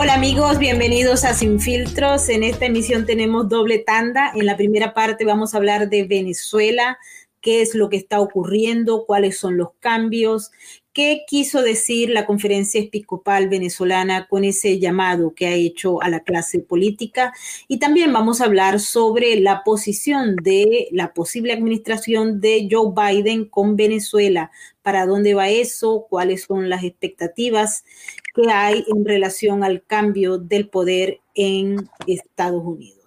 Hola amigos, bienvenidos a Sin Filtros. En esta emisión tenemos doble tanda. En la primera parte vamos a hablar de Venezuela, qué es lo que está ocurriendo, cuáles son los cambios, qué quiso decir la conferencia episcopal venezolana con ese llamado que ha hecho a la clase política. Y también vamos a hablar sobre la posición de la posible administración de Joe Biden con Venezuela. ¿Para dónde va eso? ¿Cuáles son las expectativas que hay en relación al cambio del poder en Estados Unidos.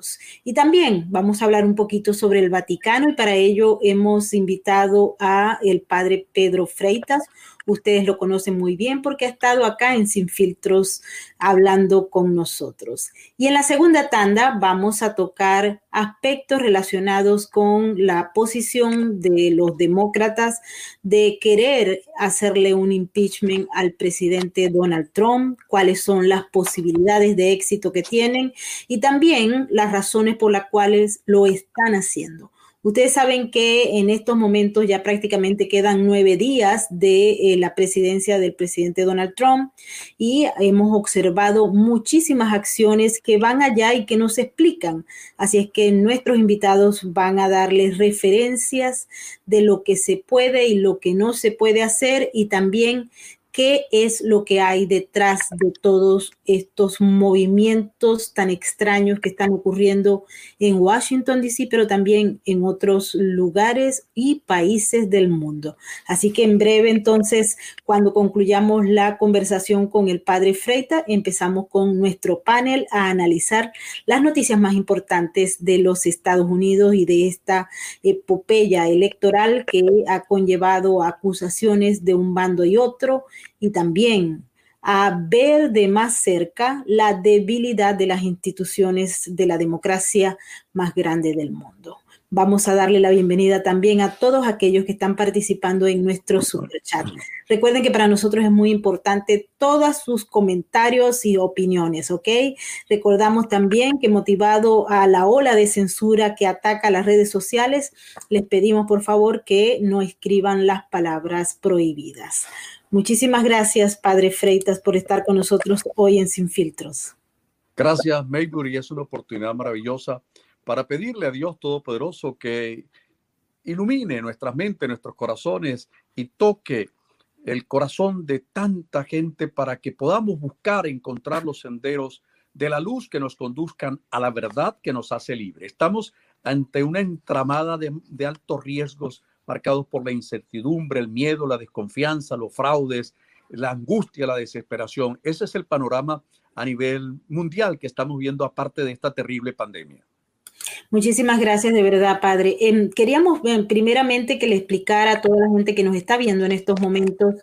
Y también vamos a hablar un poquito sobre el Vaticano y para ello hemos invitado a el padre Pedro Freitas, Ustedes lo conocen muy bien porque ha estado acá en Sin Filtros hablando con nosotros. Y en la segunda tanda vamos a tocar aspectos relacionados con la posición de los demócratas de querer hacerle un impeachment al presidente Donald Trump, cuáles son las posibilidades de éxito que tienen y también las razones por las cuales lo están haciendo. Ustedes saben que en estos momentos ya prácticamente quedan nueve días de eh, la presidencia del presidente Donald Trump y hemos observado muchísimas acciones que van allá y que no se explican. Así es que nuestros invitados van a darles referencias de lo que se puede y lo que no se puede hacer y también qué es lo que hay detrás de todos estos movimientos tan extraños que están ocurriendo en Washington, D.C., pero también en otros lugares y países del mundo. Así que en breve, entonces, cuando concluyamos la conversación con el padre Freita, empezamos con nuestro panel a analizar las noticias más importantes de los Estados Unidos y de esta epopeya electoral que ha conllevado acusaciones de un bando y otro y también a ver de más cerca la debilidad de las instituciones de la democracia más grande del mundo. Vamos a darle la bienvenida también a todos aquellos que están participando en nuestro super chat. Recuerden que para nosotros es muy importante todos sus comentarios y opiniones, ¿ok? Recordamos también que motivado a la ola de censura que ataca las redes sociales, les pedimos por favor que no escriban las palabras prohibidas. Muchísimas gracias, Padre Freitas, por estar con nosotros hoy en Sin Filtros. Gracias, Maybury. Es una oportunidad maravillosa para pedirle a Dios Todopoderoso que ilumine nuestras mentes, nuestros corazones y toque el corazón de tanta gente para que podamos buscar, encontrar los senderos de la luz que nos conduzcan a la verdad que nos hace libre. Estamos ante una entramada de, de altos riesgos marcados por la incertidumbre, el miedo, la desconfianza, los fraudes, la angustia, la desesperación. Ese es el panorama a nivel mundial que estamos viendo aparte de esta terrible pandemia. Muchísimas gracias de verdad, padre. Em, queríamos em, primeramente que le explicara a toda la gente que nos está viendo en estos momentos,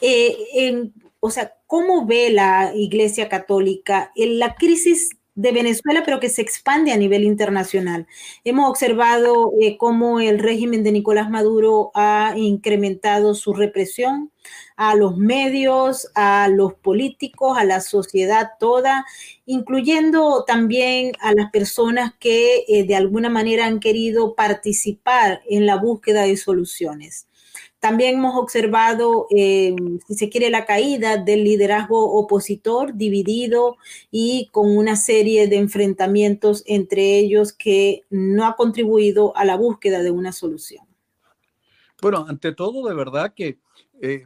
eh, o sea, cómo ve la Iglesia Católica en la crisis de Venezuela, pero que se expande a nivel internacional. Hemos observado eh, cómo el régimen de Nicolás Maduro ha incrementado su represión a los medios, a los políticos, a la sociedad toda, incluyendo también a las personas que eh, de alguna manera han querido participar en la búsqueda de soluciones. También hemos observado, eh, si se quiere, la caída del liderazgo opositor dividido y con una serie de enfrentamientos entre ellos que no ha contribuido a la búsqueda de una solución. Bueno, ante todo, de verdad que eh,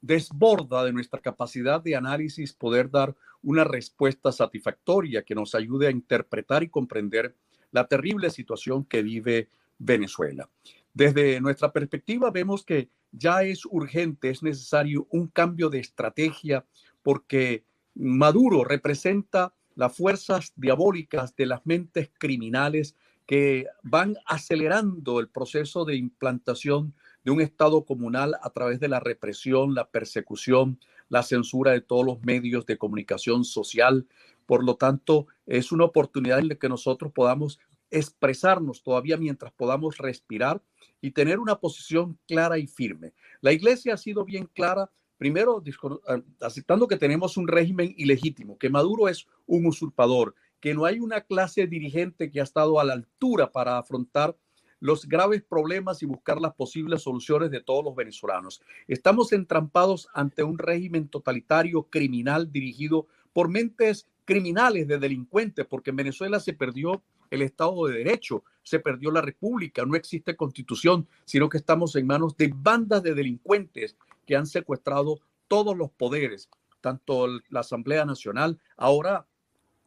desborda de nuestra capacidad de análisis poder dar una respuesta satisfactoria que nos ayude a interpretar y comprender la terrible situación que vive Venezuela. Desde nuestra perspectiva vemos que ya es urgente, es necesario un cambio de estrategia porque Maduro representa las fuerzas diabólicas de las mentes criminales que van acelerando el proceso de implantación de un Estado comunal a través de la represión, la persecución, la censura de todos los medios de comunicación social. Por lo tanto, es una oportunidad en la que nosotros podamos expresarnos todavía mientras podamos respirar y tener una posición clara y firme. La iglesia ha sido bien clara, primero ah, aceptando que tenemos un régimen ilegítimo, que Maduro es un usurpador, que no hay una clase dirigente que ha estado a la altura para afrontar los graves problemas y buscar las posibles soluciones de todos los venezolanos. Estamos entrampados ante un régimen totalitario, criminal, dirigido por mentes criminales de delincuentes, porque en Venezuela se perdió el Estado de Derecho, se perdió la República, no existe constitución, sino que estamos en manos de bandas de delincuentes que han secuestrado todos los poderes, tanto la Asamblea Nacional, ahora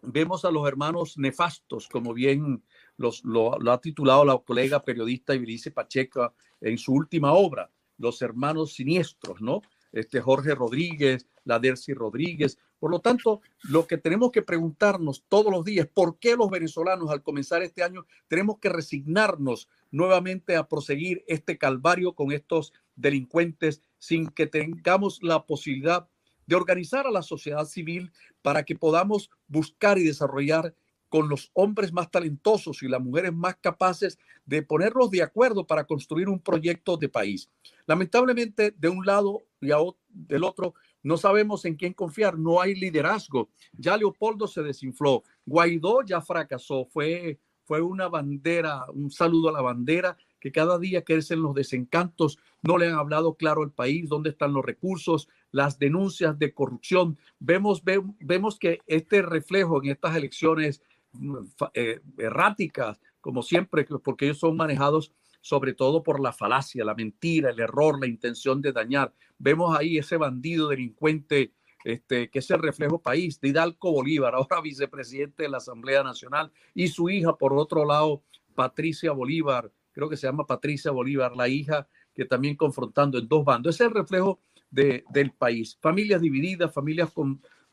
vemos a los hermanos nefastos, como bien los, lo, ha titulado la colega periodista Ibilice Pacheco en su última obra, Los hermanos siniestros, ¿no? Este Jorge Rodríguez, la Dercy Rodríguez. Por lo tanto, lo que tenemos que preguntarnos todos los días, ¿por qué los venezolanos al comenzar este año tenemos que resignarnos nuevamente a proseguir este calvario con estos delincuentes sin que tengamos la posibilidad de organizar a la sociedad civil para que podamos buscar y desarrollar con los hombres más talentosos y las mujeres más capaces de ponerlos de acuerdo para construir un proyecto de país. Lamentablemente, de un lado y del otro, no sabemos en quién confiar, no hay liderazgo. Ya Leopoldo se desinfló, Guaidó ya fracasó, fue, fue una bandera, un saludo a la bandera, que cada día crecen los desencantos, no le han hablado claro al país, dónde están los recursos, las denuncias de corrupción. Vemos, vemos que este reflejo en estas elecciones mm, eh, erráticas, como siempre, porque ellos son manejados sobre todo por la falacia, la mentira, el error, la intención de dañar. Vemos ahí ese bandido delincuente este, que es el reflejo país de Hidalgo Bolívar, ahora vicepresidente de la Asamblea Nacional, y su hija, por otro lado, Patricia Bolívar, creo que se llama Patricia Bolívar, la hija que también confrontando en dos bandos. Es el reflejo del país. Familias divididas, familias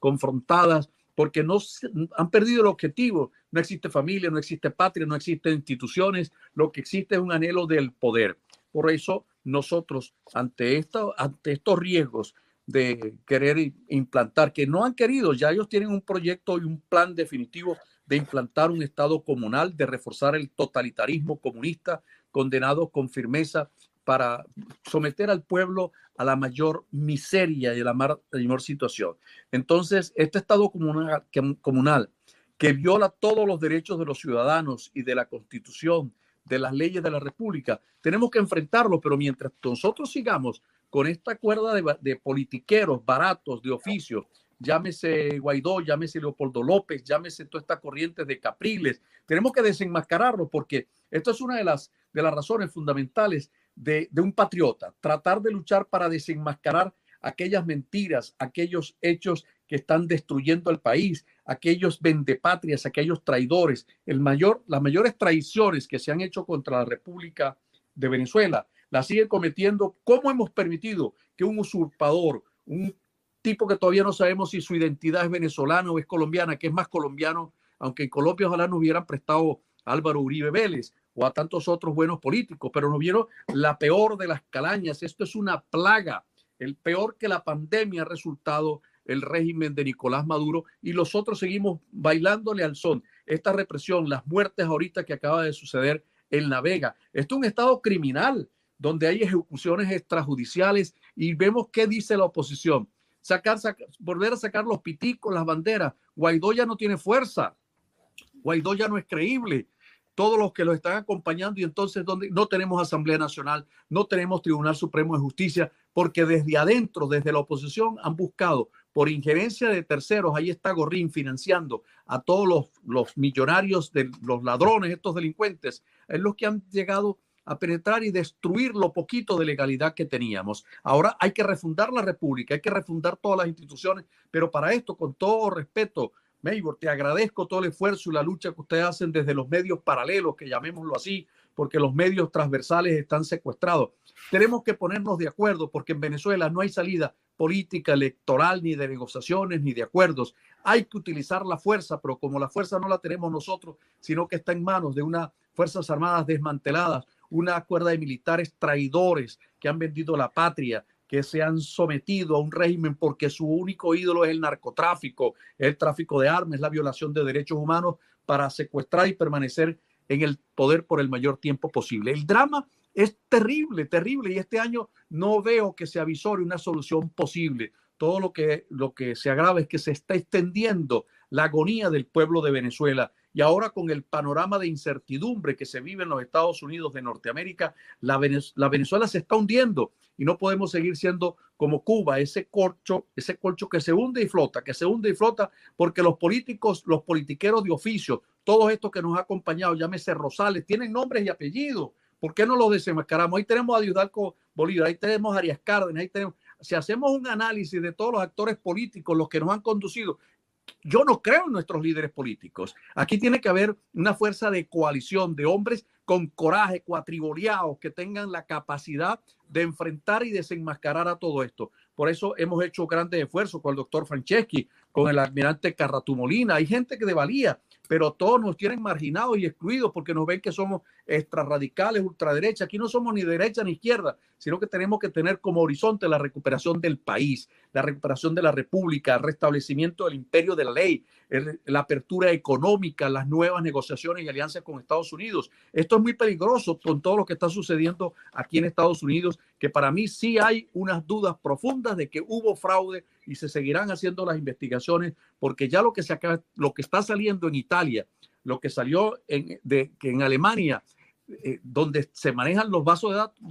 confrontadas, porque no han perdido el objetivo. No existe familia, no existe patria, no existen instituciones. Lo que existe es un anhelo del poder. Por eso nosotros, ante, esta, ante estos riesgos de querer implantar, que no han querido, ya ellos tienen un proyecto y un plan definitivo de implantar un Estado comunal, de reforzar el totalitarismo comunista, condenado con firmeza para someter al pueblo a la mayor miseria y a la mayor situación. Entonces, este Estado comunal que, viola todos los derechos de los ciudadanos y de la Constitución, de las leyes de la República, tenemos que enfrentarlo, pero mientras nosotros sigamos con esta cuerda de politiqueros baratos, de oficio, llámese Guaidó, llámese Leopoldo López, llámese toda esta corriente de Capriles, tenemos que desenmascararlo porque esto es una de las, de las razones fundamentales de, un patriota, tratar de luchar para desenmascarar aquellas mentiras, aquellos hechos que están destruyendo el país, aquellos vendepatrias, aquellos traidores, el mayor, las mayores traiciones que se han hecho contra la República de Venezuela, las sigue cometiendo. ¿Cómo hemos permitido que un usurpador, un tipo que todavía no sabemos si su identidad es venezolana o es colombiana, que es más colombiano, aunque en Colombia ojalá nos hubieran prestado Álvaro Uribe Vélez, o a tantos otros buenos políticos, pero nos vieron la peor de las calañas. Esto es una plaga. El peor que la pandemia ha resultado el régimen de Nicolás Maduro y los otros seguimos bailándole al son. Esta represión, las muertes ahorita que acaba de suceder en La Vega. Esto es un estado criminal donde hay ejecuciones extrajudiciales y vemos qué dice la oposición. Sacar, volver a sacar los piticos, las banderas. Guaidó ya no tiene fuerza. Guaidó ya no es creíble todos los que lo están acompañando y entonces no tenemos Asamblea Nacional, no tenemos Tribunal Supremo de Justicia, porque desde adentro, desde la oposición, han buscado por injerencia de terceros, ahí está Gorrín financiando a todos los, los millonarios de los ladrones, estos delincuentes, es los que han llegado a penetrar y destruir lo poquito de legalidad que teníamos. Ahora hay que refundar la República, hay que refundar todas las instituciones, pero para esto, con todo respeto, Maybor, te agradezco todo el esfuerzo y la lucha que ustedes hacen desde los medios paralelos, que llamémoslo así, porque los medios transversales están secuestrados. Tenemos que ponernos de acuerdo porque en Venezuela no hay salida política, electoral, ni de negociaciones, ni de acuerdos. Hay que utilizar la fuerza, pero como la fuerza no la tenemos nosotros, sino que está en manos de unas Fuerzas Armadas desmanteladas, una cuerda de militares traidores que han vendido la patria, que se han sometido a un régimen porque su único ídolo es el narcotráfico, el tráfico de armas, la violación de derechos humanos para secuestrar y permanecer en el poder por el mayor tiempo posible. El drama es terrible, terrible, y este año no veo que se avisore una solución posible. Todo lo que, lo que se agrava es que se está extendiendo la agonía del pueblo de Venezuela y ahora con el panorama de incertidumbre que se vive en los Estados Unidos de Norteamérica, la, Venezuela se está hundiendo y no podemos seguir siendo como Cuba, ese corcho, ese colcho que se hunde y flota, que se hunde y flota, porque los políticos, los politiqueros de oficio, todos estos que nos ha acompañado, llámese Rosales, tienen nombres y apellidos. ¿Por qué no los desenmascaramos? Ahí tenemos a Diudalco Bolívar, ahí tenemos a Arias Cárdenas, ahí tenemos. Si hacemos un análisis de todos los actores políticos, los que nos han conducido, yo no creo en nuestros líderes políticos. Aquí tiene que haber una fuerza de coalición de hombres con coraje, cuatriboleados, que tengan la capacidad de enfrentar y desenmascarar a todo esto. Por eso hemos hecho grandes esfuerzos con el doctor Franceschi, con el almirante Carratumolina. Hay gente que de valía pero todos nos tienen marginados y excluidos porque nos ven que somos extrarradicales, ultraderecha. Aquí no somos ni derecha ni izquierda, sino que tenemos que tener como horizonte la recuperación del país, la recuperación de la república, el restablecimiento del imperio de la ley, la apertura económica, las nuevas negociaciones y alianzas con Estados Unidos. Esto es muy peligroso con todo lo que está sucediendo aquí en Estados Unidos, que para mí sí hay unas dudas profundas de que hubo fraude y se seguirán haciendo las investigaciones porque ya lo que se acaba, lo que está saliendo en Italia, lo que salió en, que en Alemania, eh, donde se manejan los vasos de datos,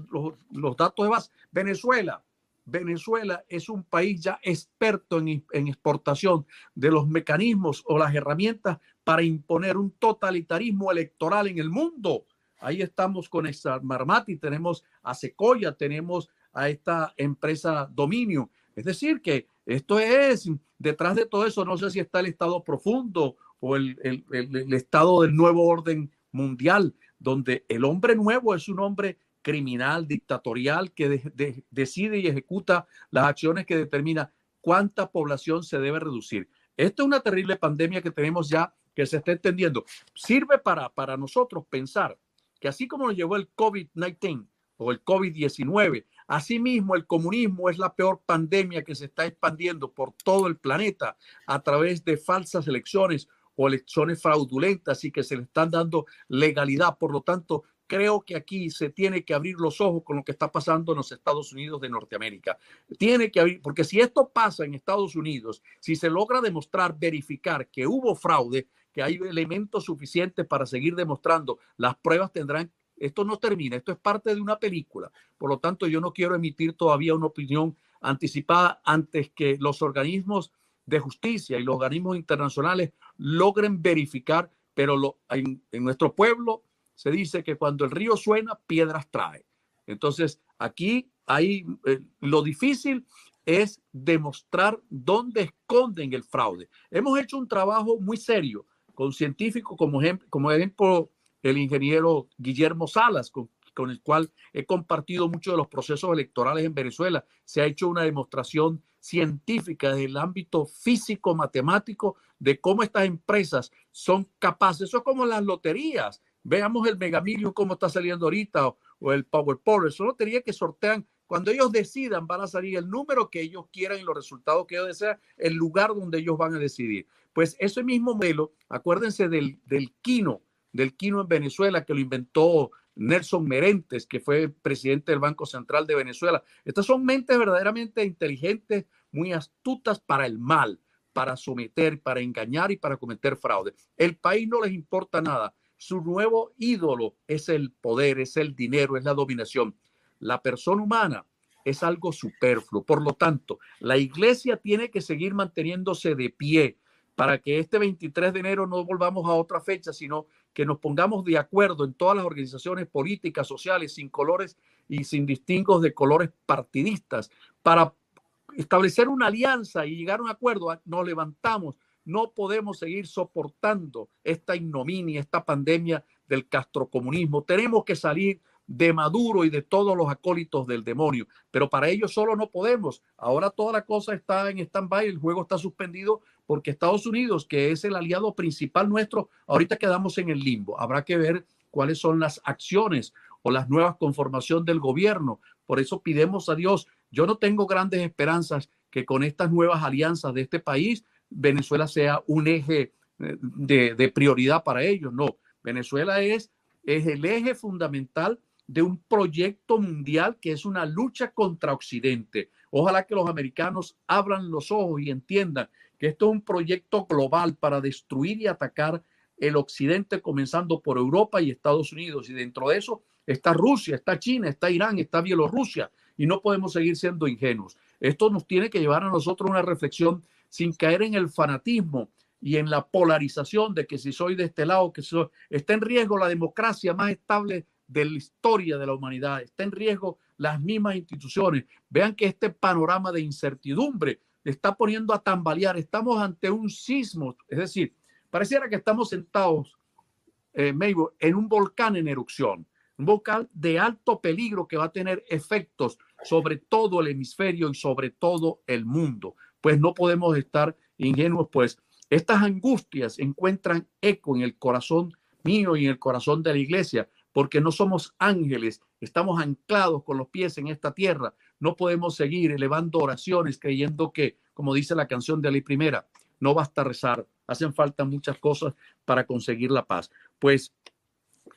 los, datos de base, Venezuela. Venezuela es un país ya experto en, en exportación de los mecanismos o las herramientas para imponer un totalitarismo electoral en el mundo. Ahí estamos con Marmati, tenemos a Secoya, tenemos a esta empresa Dominio. Es decir, que esto es, detrás de todo eso, no sé si está el Estado profundo o el, Estado del nuevo orden mundial, donde el hombre nuevo es un hombre criminal, dictatorial, que decide y ejecuta las acciones que determina cuánta población se debe reducir. Esto es una terrible pandemia que tenemos ya, que se está entendiendo. Sirve para, para nosotros pensar que así como nos llevó el COVID-19 o el COVID-19 Asimismo, el comunismo es la peor pandemia que se está expandiendo por todo el planeta a través de falsas elecciones o elecciones fraudulentas y que se le están dando legalidad. Por lo tanto, creo que aquí se tiene que abrir los ojos con lo que está pasando en los Estados Unidos de Norteamérica. Tiene que abrir, porque si esto pasa en Estados Unidos, si se logra demostrar, verificar que hubo fraude, que hay elementos suficientes para seguir demostrando, las pruebas tendrán esto no termina, esto es parte de una película. Por lo tanto, yo no quiero emitir todavía una opinión anticipada antes que los organismos de justicia y los organismos internacionales logren verificar, pero en, nuestro pueblo se dice que cuando el río suena, piedras trae. Entonces, aquí hay eh, lo difícil es demostrar dónde esconden el fraude. Hemos hecho un trabajo muy serio con científicos como, ejemplo, como ejemplo el ingeniero Guillermo Salas, con, el cual he compartido muchos de los procesos electorales en Venezuela. Se ha hecho una demostración científica del ámbito físico, matemático, de cómo estas empresas son capaces. Eso es como las loterías. Veamos el Megamillion cómo está saliendo ahorita o, el PowerPoint. Son loterías que sortean cuando ellos decidan, van a salir el número que ellos quieran y los resultados que ellos desean, el lugar donde ellos van a decidir. Pues ese mismo modelo, acuérdense del, del Kino, del quino en Venezuela que lo inventó Nelson Merentes, que fue presidente del Banco Central de Venezuela. Estas son mentes verdaderamente inteligentes, muy astutas para el mal, para someter, para engañar y para cometer fraude. El país no les importa nada. Su nuevo ídolo es el poder, es el dinero, es la dominación. La persona humana es algo superfluo. Por lo tanto, la iglesia tiene que seguir manteniéndose de pie para que este 23 de enero no volvamos a otra fecha, sino que nos pongamos de acuerdo en todas las organizaciones políticas, sociales, sin colores y sin distingos de colores partidistas, para establecer una alianza y llegar a un acuerdo. Ah, nos levantamos, no podemos seguir soportando esta ignominia, esta pandemia del castrocomunismo. Tenemos que salir de Maduro y de todos los acólitos del demonio, pero para ello solo no podemos. Ahora toda la cosa está en stand-by, el juego está suspendido porque Estados Unidos, que es el aliado principal nuestro, ahorita quedamos en el limbo. Habrá que ver cuáles son las acciones o las nuevas conformación del gobierno. Por eso pidemos a Dios. Yo no tengo grandes esperanzas que con estas nuevas alianzas de este país, Venezuela sea un eje eh, de, prioridad para ellos. No, Venezuela es, es el eje fundamental de un proyecto mundial que es una lucha contra Occidente. Ojalá que los americanos abran los ojos y entiendan que esto es un proyecto global para destruir y atacar el occidente, comenzando por Europa y Estados Unidos. Y dentro de eso está Rusia, está China, está Irán, está Bielorrusia. Y no podemos seguir siendo ingenuos. Esto nos tiene que llevar a nosotros una reflexión sin caer en el fanatismo y en la polarización de que si soy de este lado, que soy, está en riesgo la democracia más estable de la historia de la humanidad, está en riesgo las mismas instituciones. Vean que este panorama de incertidumbre está poniendo a tambalear. Estamos ante un sismo, es decir, pareciera que estamos sentados, eh, en un volcán en erupción, un volcán de alto peligro que va a tener efectos sobre todo el hemisferio y sobre todo el mundo. Pues no podemos estar ingenuos, pues estas angustias encuentran eco en el corazón mío y en el corazón de la iglesia, porque no somos ángeles, estamos anclados con los pies en esta tierra. No podemos seguir elevando oraciones creyendo que, como dice la canción de la primera, no basta rezar, hacen falta muchas cosas para conseguir la paz. Pues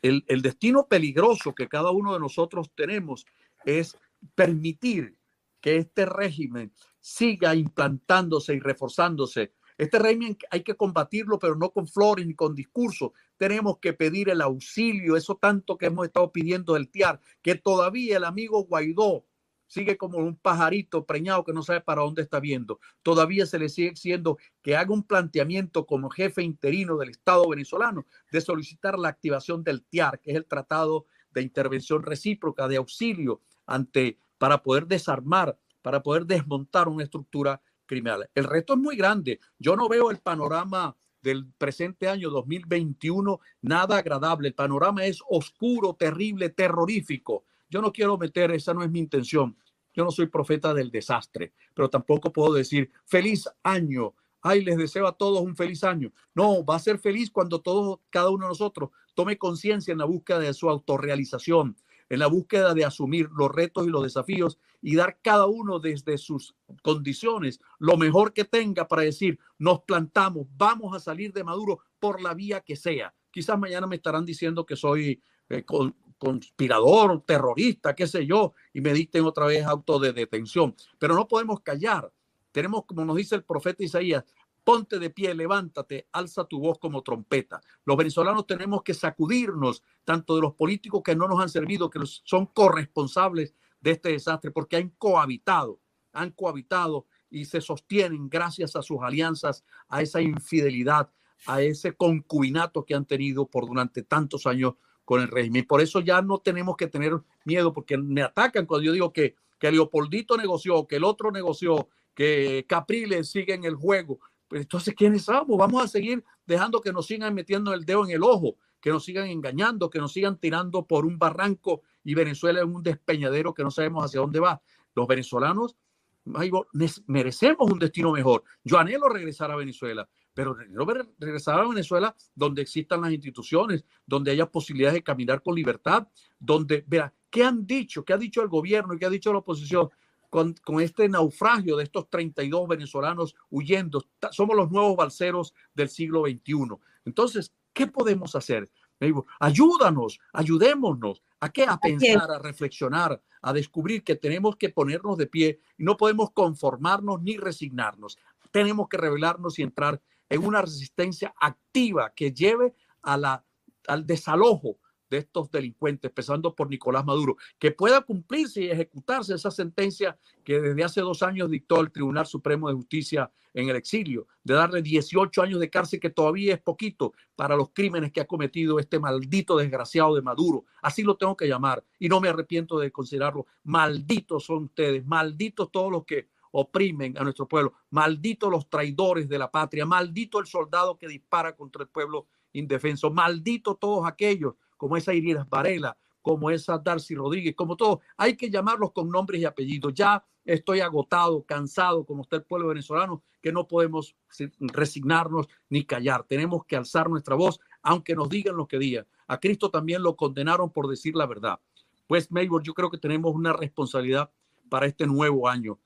el, el destino peligroso que cada uno de nosotros tenemos es permitir que este régimen siga implantándose y reforzándose. Este régimen hay que combatirlo, pero no con flores ni con discursos. Tenemos que pedir el auxilio, eso tanto que hemos estado pidiendo del TIAR, que todavía el amigo Guaidó sigue como un pajarito preñado que no sabe para dónde está viendo. Todavía se le sigue exigiendo que haga un planteamiento como jefe interino del Estado venezolano de solicitar la activación del TIAR, que es el Tratado de Intervención Recíproca de Auxilio ante para poder desarmar, para poder desmontar una estructura criminal. El reto es muy grande. Yo no veo el panorama del presente año 2021 nada agradable. El panorama es oscuro, terrible, terrorífico. Yo no quiero meter, esa no es mi intención. Yo no soy profeta del desastre, pero tampoco puedo decir feliz año. Ay, les deseo a todos un feliz año. No, va a ser feliz cuando todos, cada uno de nosotros tome conciencia en la búsqueda de su autorrealización, en la búsqueda de asumir los retos y los desafíos y dar cada uno desde sus condiciones lo mejor que tenga para decir, nos plantamos, vamos a salir de Maduro por la vía que sea. Quizás mañana me estarán diciendo que soy eh, conspirador, terrorista, qué sé yo, y me dicten otra vez auto de detención. Pero no podemos callar. Tenemos, como nos dice el profeta Isaías, ponte de pie, levántate, alza tu voz como trompeta. Los venezolanos tenemos que sacudirnos tanto de los políticos que no nos han servido, que son corresponsables de este desastre, porque han cohabitado, han cohabitado y se sostienen gracias a sus alianzas, a esa infidelidad, a ese concubinato que han tenido por durante tantos años con el régimen. Por eso ya no tenemos que tener miedo, porque me atacan cuando yo digo que, que Leopoldito negoció, que el otro negoció, que Capriles sigue en el juego. Pues entonces, ¿quiénes somos? Vamos a seguir dejando que nos sigan metiendo el dedo en el ojo, que nos sigan engañando, que nos sigan tirando por un barranco y Venezuela en un despeñadero que no sabemos hacia dónde va. Los venezolanos merecemos un destino mejor. Yo anhelo regresar a Venezuela, pero regresar a Venezuela donde existan las instituciones, donde haya posibilidades de caminar con libertad, donde, vea, ¿qué han dicho? ¿Qué ha dicho el gobierno y qué ha dicho la oposición? Con, este naufragio de estos 32 venezolanos huyendo. Somos los nuevos balseros del siglo XXI. Entonces, ¿qué podemos hacer? Ayúdanos, ayudémonos. ¿A qué? A pensar, a reflexionar, a descubrir que tenemos que ponernos de pie y no podemos conformarnos ni resignarnos. Tenemos que revelarnos y entrar en una resistencia activa que lleve a la, al desalojo de estos delincuentes, empezando por Nicolás Maduro, que pueda cumplirse y ejecutarse esa sentencia que desde hace dos años dictó el Tribunal Supremo de Justicia en el exilio, de darle 18 años de cárcel, que todavía es poquito para los crímenes que ha cometido este maldito desgraciado de Maduro. Así lo tengo que llamar y no me arrepiento de considerarlo. Malditos son ustedes, malditos todos los que oprimen a nuestro pueblo, malditos los traidores de la patria, maldito el soldado que dispara contra el pueblo indefenso, maldito todos aquellos como esa Iris Varela, como esa Darcy Rodríguez, como todo. Hay que llamarlos con nombres y apellidos. Ya estoy agotado, cansado, como está el pueblo venezolano, que no podemos resignarnos ni callar. Tenemos que alzar nuestra voz, aunque nos digan lo que digan. A Cristo también lo condenaron por decir la verdad. Pues, Maybor, yo creo que tenemos una responsabilidad para este nuevo año.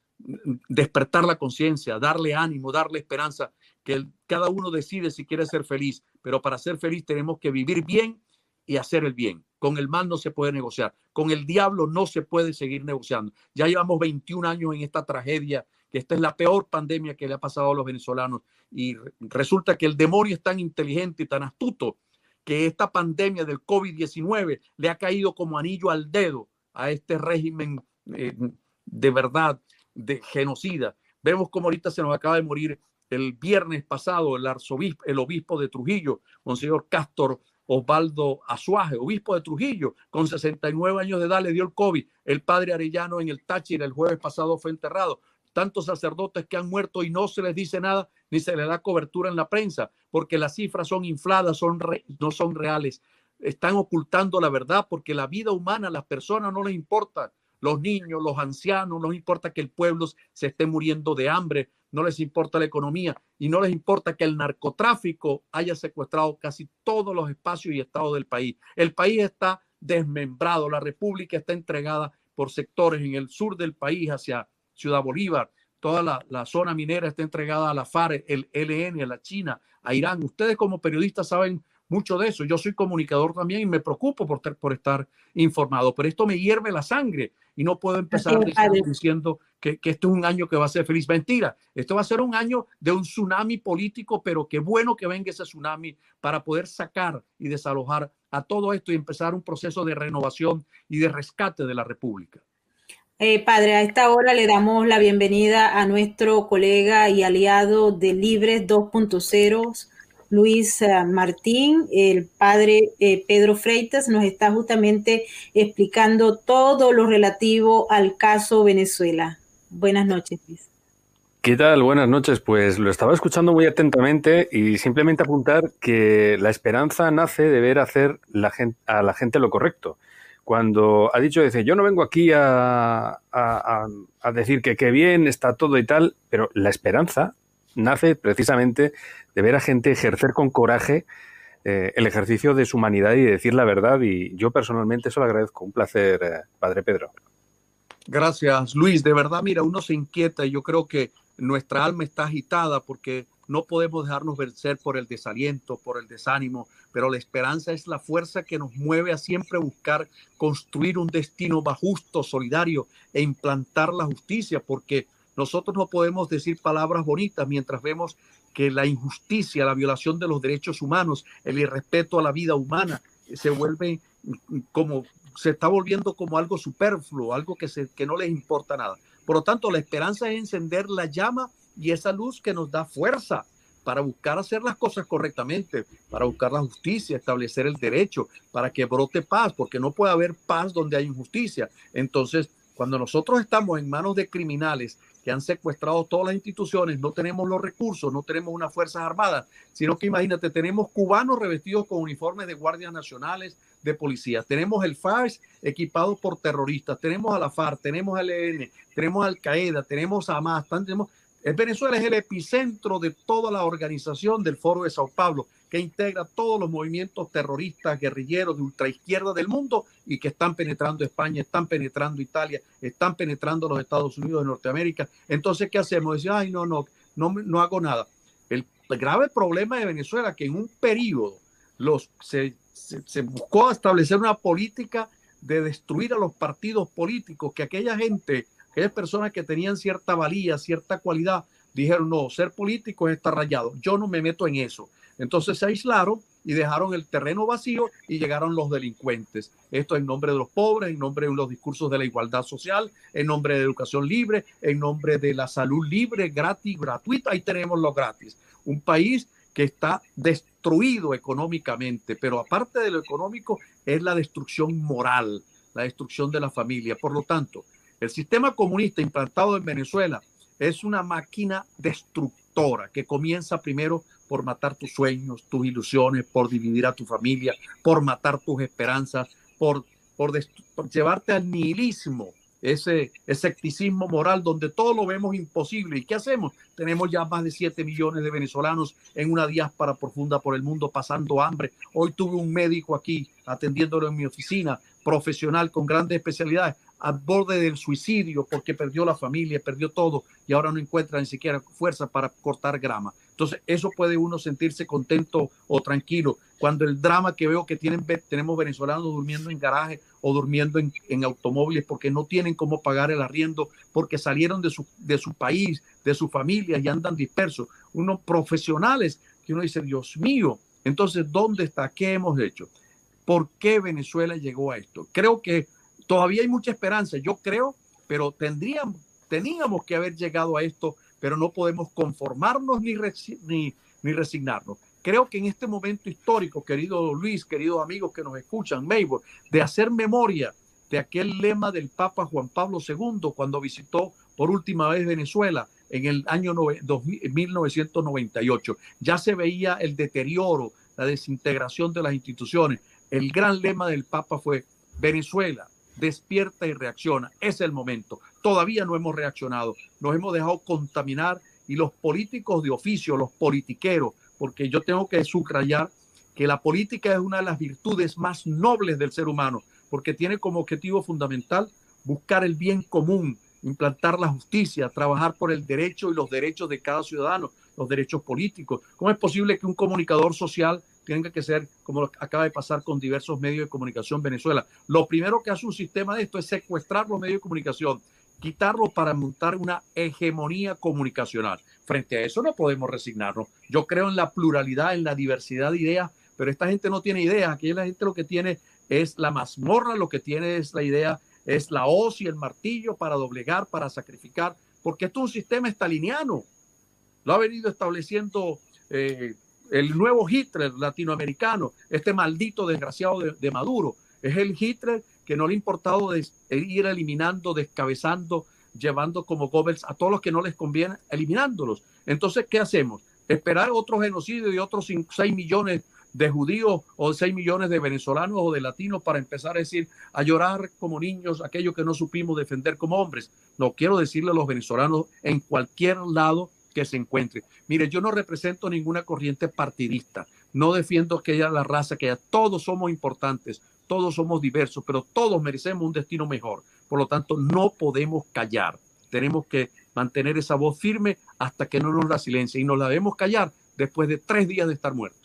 Despertar la conciencia, darle ánimo, darle esperanza, que cada uno decide si quiere ser feliz, pero para ser feliz tenemos que vivir bien y hacer el bien. Con el mal no se puede negociar. Con el diablo no se puede seguir negociando. Ya llevamos 21 años en esta tragedia que esta es la peor pandemia que le ha pasado a los venezolanos. Y resulta que el demonio es tan inteligente y tan astuto que esta pandemia del COVID-19 le ha caído como anillo al dedo a este régimen eh, de verdad, de genocida. Vemos como ahorita se nos acaba de morir el viernes pasado el arzobispo, el obispo de Trujillo, Monseñor Castor Osvaldo Azuaje, obispo de Trujillo, con 69 años de edad, le dio el COVID. El padre Arellano en el Táchira el jueves pasado fue enterrado. Tantos sacerdotes que han muerto y no se les dice nada ni se les da cobertura en la prensa, porque las cifras son infladas, son no son reales. Están ocultando la verdad porque la vida humana las personas no les importa. Los niños, los ancianos, no importa que el pueblo se esté muriendo de hambre, no les importa la economía y no les importa que el narcotráfico haya secuestrado casi todos los espacios y estados del país. El país está desmembrado, la república está entregada por sectores en el sur del país hacia Ciudad Bolívar, toda la, zona minera está entregada a la FARC, el LN, a la China, a Irán. Ustedes como periodistas saben mucho de eso. Yo soy comunicador también y me preocupo por, por estar informado, pero esto me hierve la sangre y no puedo empezar diciendo, que, que esto es un año que va a ser feliz. Mentira, esto va a ser un año de un tsunami político, pero qué bueno que venga ese tsunami para poder sacar y desalojar a todo esto y empezar un proceso de renovación y de rescate de la República. Eh, padre, a esta hora le damos la bienvenida a nuestro colega y aliado de Libres 2.0, Luis eh, Martín, el padre eh, Pedro Freitas nos está justamente explicando todo lo relativo al caso Venezuela. Buenas noches, Luis. ¿Qué tal? Buenas noches. Pues lo estaba escuchando muy atentamente y simplemente apuntar que la esperanza nace de ver hacer a la gente lo correcto. Cuando ha dicho, dice, yo no vengo aquí a, a decir que qué bien está todo y tal, pero la esperanza nace precisamente de ver a gente ejercer con coraje eh, el ejercicio de su humanidad y decir la verdad. Y yo personalmente eso lo agradezco. Un placer, eh, Padre Pedro. Gracias, Luis. De verdad, mira, uno se inquieta y yo creo que nuestra alma está agitada porque no podemos dejarnos vencer por el desaliento, por el desánimo, pero la esperanza es la fuerza que nos mueve a siempre buscar construir un destino más justo, solidario e implantar la justicia, porque nosotros no podemos decir palabras bonitas mientras vemos que la injusticia, la violación de los derechos humanos, el irrespeto a la vida humana se vuelve como se está volviendo como algo superfluo, algo que, se, que no les importa nada. Por lo tanto, la esperanza es encender la llama y esa luz que nos da fuerza para buscar hacer las cosas correctamente, para buscar la justicia, establecer el derecho, para que brote paz, porque no puede haber paz donde hay injusticia. Entonces, cuando nosotros estamos en manos de criminales que han secuestrado todas las instituciones, no tenemos los recursos, no tenemos unas fuerzas armadas, sino que imagínate, tenemos cubanos revestidos con uniformes de guardias nacionales, de policías, tenemos el FARC equipado por terroristas, tenemos a la FARC, tenemos al EN, tenemos Al Qaeda, tenemos a Hamas, tenemos Venezuela es el epicentro de toda la organización del Foro de Sao Paulo, que integra todos los movimientos terroristas, guerrilleros de ultraizquierda del mundo y que están penetrando España, están penetrando Italia, están penetrando los Estados Unidos de Norteamérica. Entonces, ¿qué hacemos? Decir, ay, no, no, no, hago nada. El, grave problema de Venezuela que en un periodo se buscó establecer una política de destruir a los partidos políticos, que aquella gente aquellas personas que tenían cierta valía, cierta cualidad, dijeron, no, ser político está rayado, yo no me meto en eso. Entonces se aislaron y dejaron el terreno vacío y llegaron los delincuentes. Esto en nombre de los pobres, en nombre de los discursos de la igualdad social, en nombre de educación libre, en nombre de la salud libre, gratis, gratuita. Ahí tenemos lo gratis. Un país que está destruido económicamente, pero aparte de lo económico es la destrucción moral, la destrucción de la familia. Por lo tanto, el sistema comunista implantado en Venezuela es una máquina destructora que comienza primero por matar tus sueños, tus ilusiones, por dividir a tu familia, por matar tus esperanzas, por, llevarte al nihilismo, ese escepticismo moral donde todo lo vemos imposible. ¿Y qué hacemos? Tenemos ya más de 7 millones de venezolanos en una diáspora profunda por el mundo pasando hambre. Hoy tuve un médico aquí atendiéndolo en mi oficina, profesional con grandes especialidades al borde del suicidio porque perdió la familia, perdió todo y ahora no encuentra ni siquiera fuerza para cortar grama. Entonces, eso puede uno sentirse contento o tranquilo. Cuando el drama que veo que tienen, tenemos venezolanos durmiendo en garaje o durmiendo en, en automóviles porque no tienen cómo pagar el arriendo, porque salieron de su, de su país, de su familia y andan dispersos. Unos profesionales que uno dice, Dios mío, entonces, ¿dónde está? ¿Qué hemos hecho? ¿Por qué Venezuela llegó a esto? Creo que todavía hay mucha esperanza. Yo creo, pero tendríamos, teníamos que haber llegado a esto pero no podemos conformarnos ni, ni, resignarnos. Creo que en este momento histórico, querido Luis, queridos amigos que nos escuchan, Maybor, de hacer memoria de aquel lema del Papa Juan Pablo II cuando visitó por última vez Venezuela en el año 1998. Ya se veía el deterioro, la desintegración de las instituciones. El gran lema del Papa fue Venezuela, despierta y reacciona. Es el momento. Todavía no hemos reaccionado. Nos hemos dejado contaminar y los políticos de oficio, los politiqueros, porque yo tengo que subrayar que la política es una de las virtudes más nobles del ser humano, porque tiene como objetivo fundamental buscar el bien común, implantar la justicia, trabajar por el derecho y los derechos de cada ciudadano, los derechos políticos. ¿Cómo es posible que un comunicador social tenga que ser como acaba de pasar con diversos medios de comunicación en Venezuela? Lo primero que hace un sistema de esto es secuestrar los medios de comunicación, quitarlos para montar una hegemonía comunicacional. Frente a eso no podemos resignarnos. Yo creo en la pluralidad, en la diversidad de ideas, pero esta gente no tiene ideas. Aquí la gente lo que tiene es la mazmorra, lo que tiene es la idea, es la hoz y el martillo para doblegar, para sacrificar, porque esto es un sistema estaliniano. Lo ha venido estableciendo eh, el nuevo Hitler latinoamericano, este maldito desgraciado de, Maduro. Es el Hitler que no le ha importado ir eliminando, descabezando, llevando como Goebbels a todos los que no les conviene, eliminándolos. Entonces, ¿qué hacemos? Esperar otro genocidio de otros 6 millones de judíos o 6 millones de venezolanos o de latinos para empezar a decir, a llorar como niños, aquello que no supimos defender como hombres. No quiero decirle a los venezolanos en cualquier lado que se encuentre. Mire, yo no represento ninguna corriente partidista, no defiendo que haya la raza, que haya, todos somos importantes, todos somos diversos, pero todos merecemos un destino mejor. Por lo tanto, no podemos callar. Tenemos que mantener esa voz firme hasta que no nos la silencie y nos la debemos callar después de tres días de estar muertos.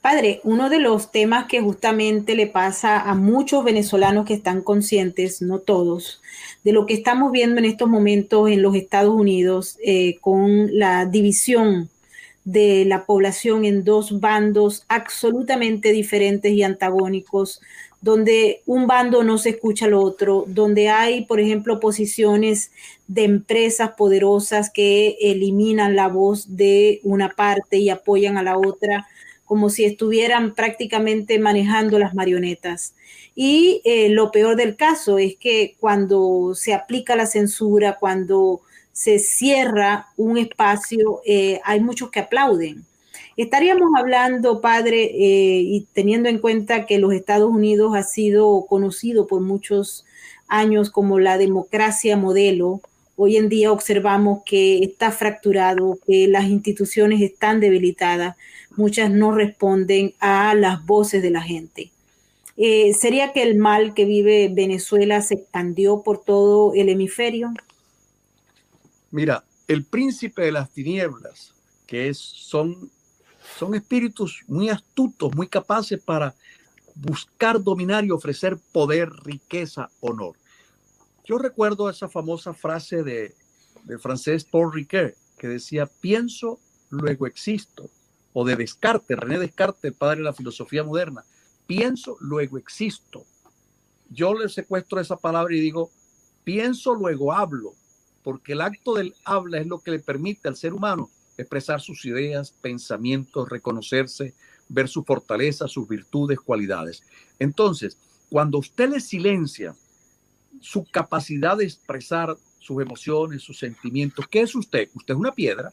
Padre, uno de los temas que justamente le pasa a muchos venezolanos que están conscientes, no todos, de lo que estamos viendo en estos momentos en los Estados Unidos eh, con la división de la población en dos bandos absolutamente diferentes y antagónicos, donde un bando no se escucha al otro, donde hay, por ejemplo, posiciones de empresas poderosas que eliminan la voz de una parte y apoyan a la otra como si estuvieran prácticamente manejando las marionetas. Y eh, lo peor del caso es que cuando se aplica la censura, cuando se cierra un espacio, eh, hay muchos que aplauden. Estaríamos hablando, padre, eh, y teniendo en cuenta que los Estados Unidos ha sido conocido por muchos años como la democracia modelo, hoy en día observamos que está fracturado, que las instituciones están debilitadas, muchas no responden a las voces de la gente. Eh, ¿Sería que el mal que vive Venezuela se expandió por todo el hemisferio? Mira, el príncipe de las tinieblas, que es, son, son espíritus muy astutos, muy capaces para buscar dominar y ofrecer poder, riqueza, honor. Yo recuerdo esa famosa frase de, de francés Paul Ricoeur que decía, pienso, luego existo, o de Descartes, René Descartes, padre de la filosofía moderna, pienso, luego existo. Yo le secuestro esa palabra y digo, pienso, luego hablo, porque el acto del habla es lo que le permite al ser humano expresar sus ideas, pensamientos, reconocerse, ver su fortaleza, sus virtudes, cualidades. Entonces, cuando usted le silencia su capacidad de expresar sus emociones, sus sentimientos. ¿Qué es usted? Usted es una piedra.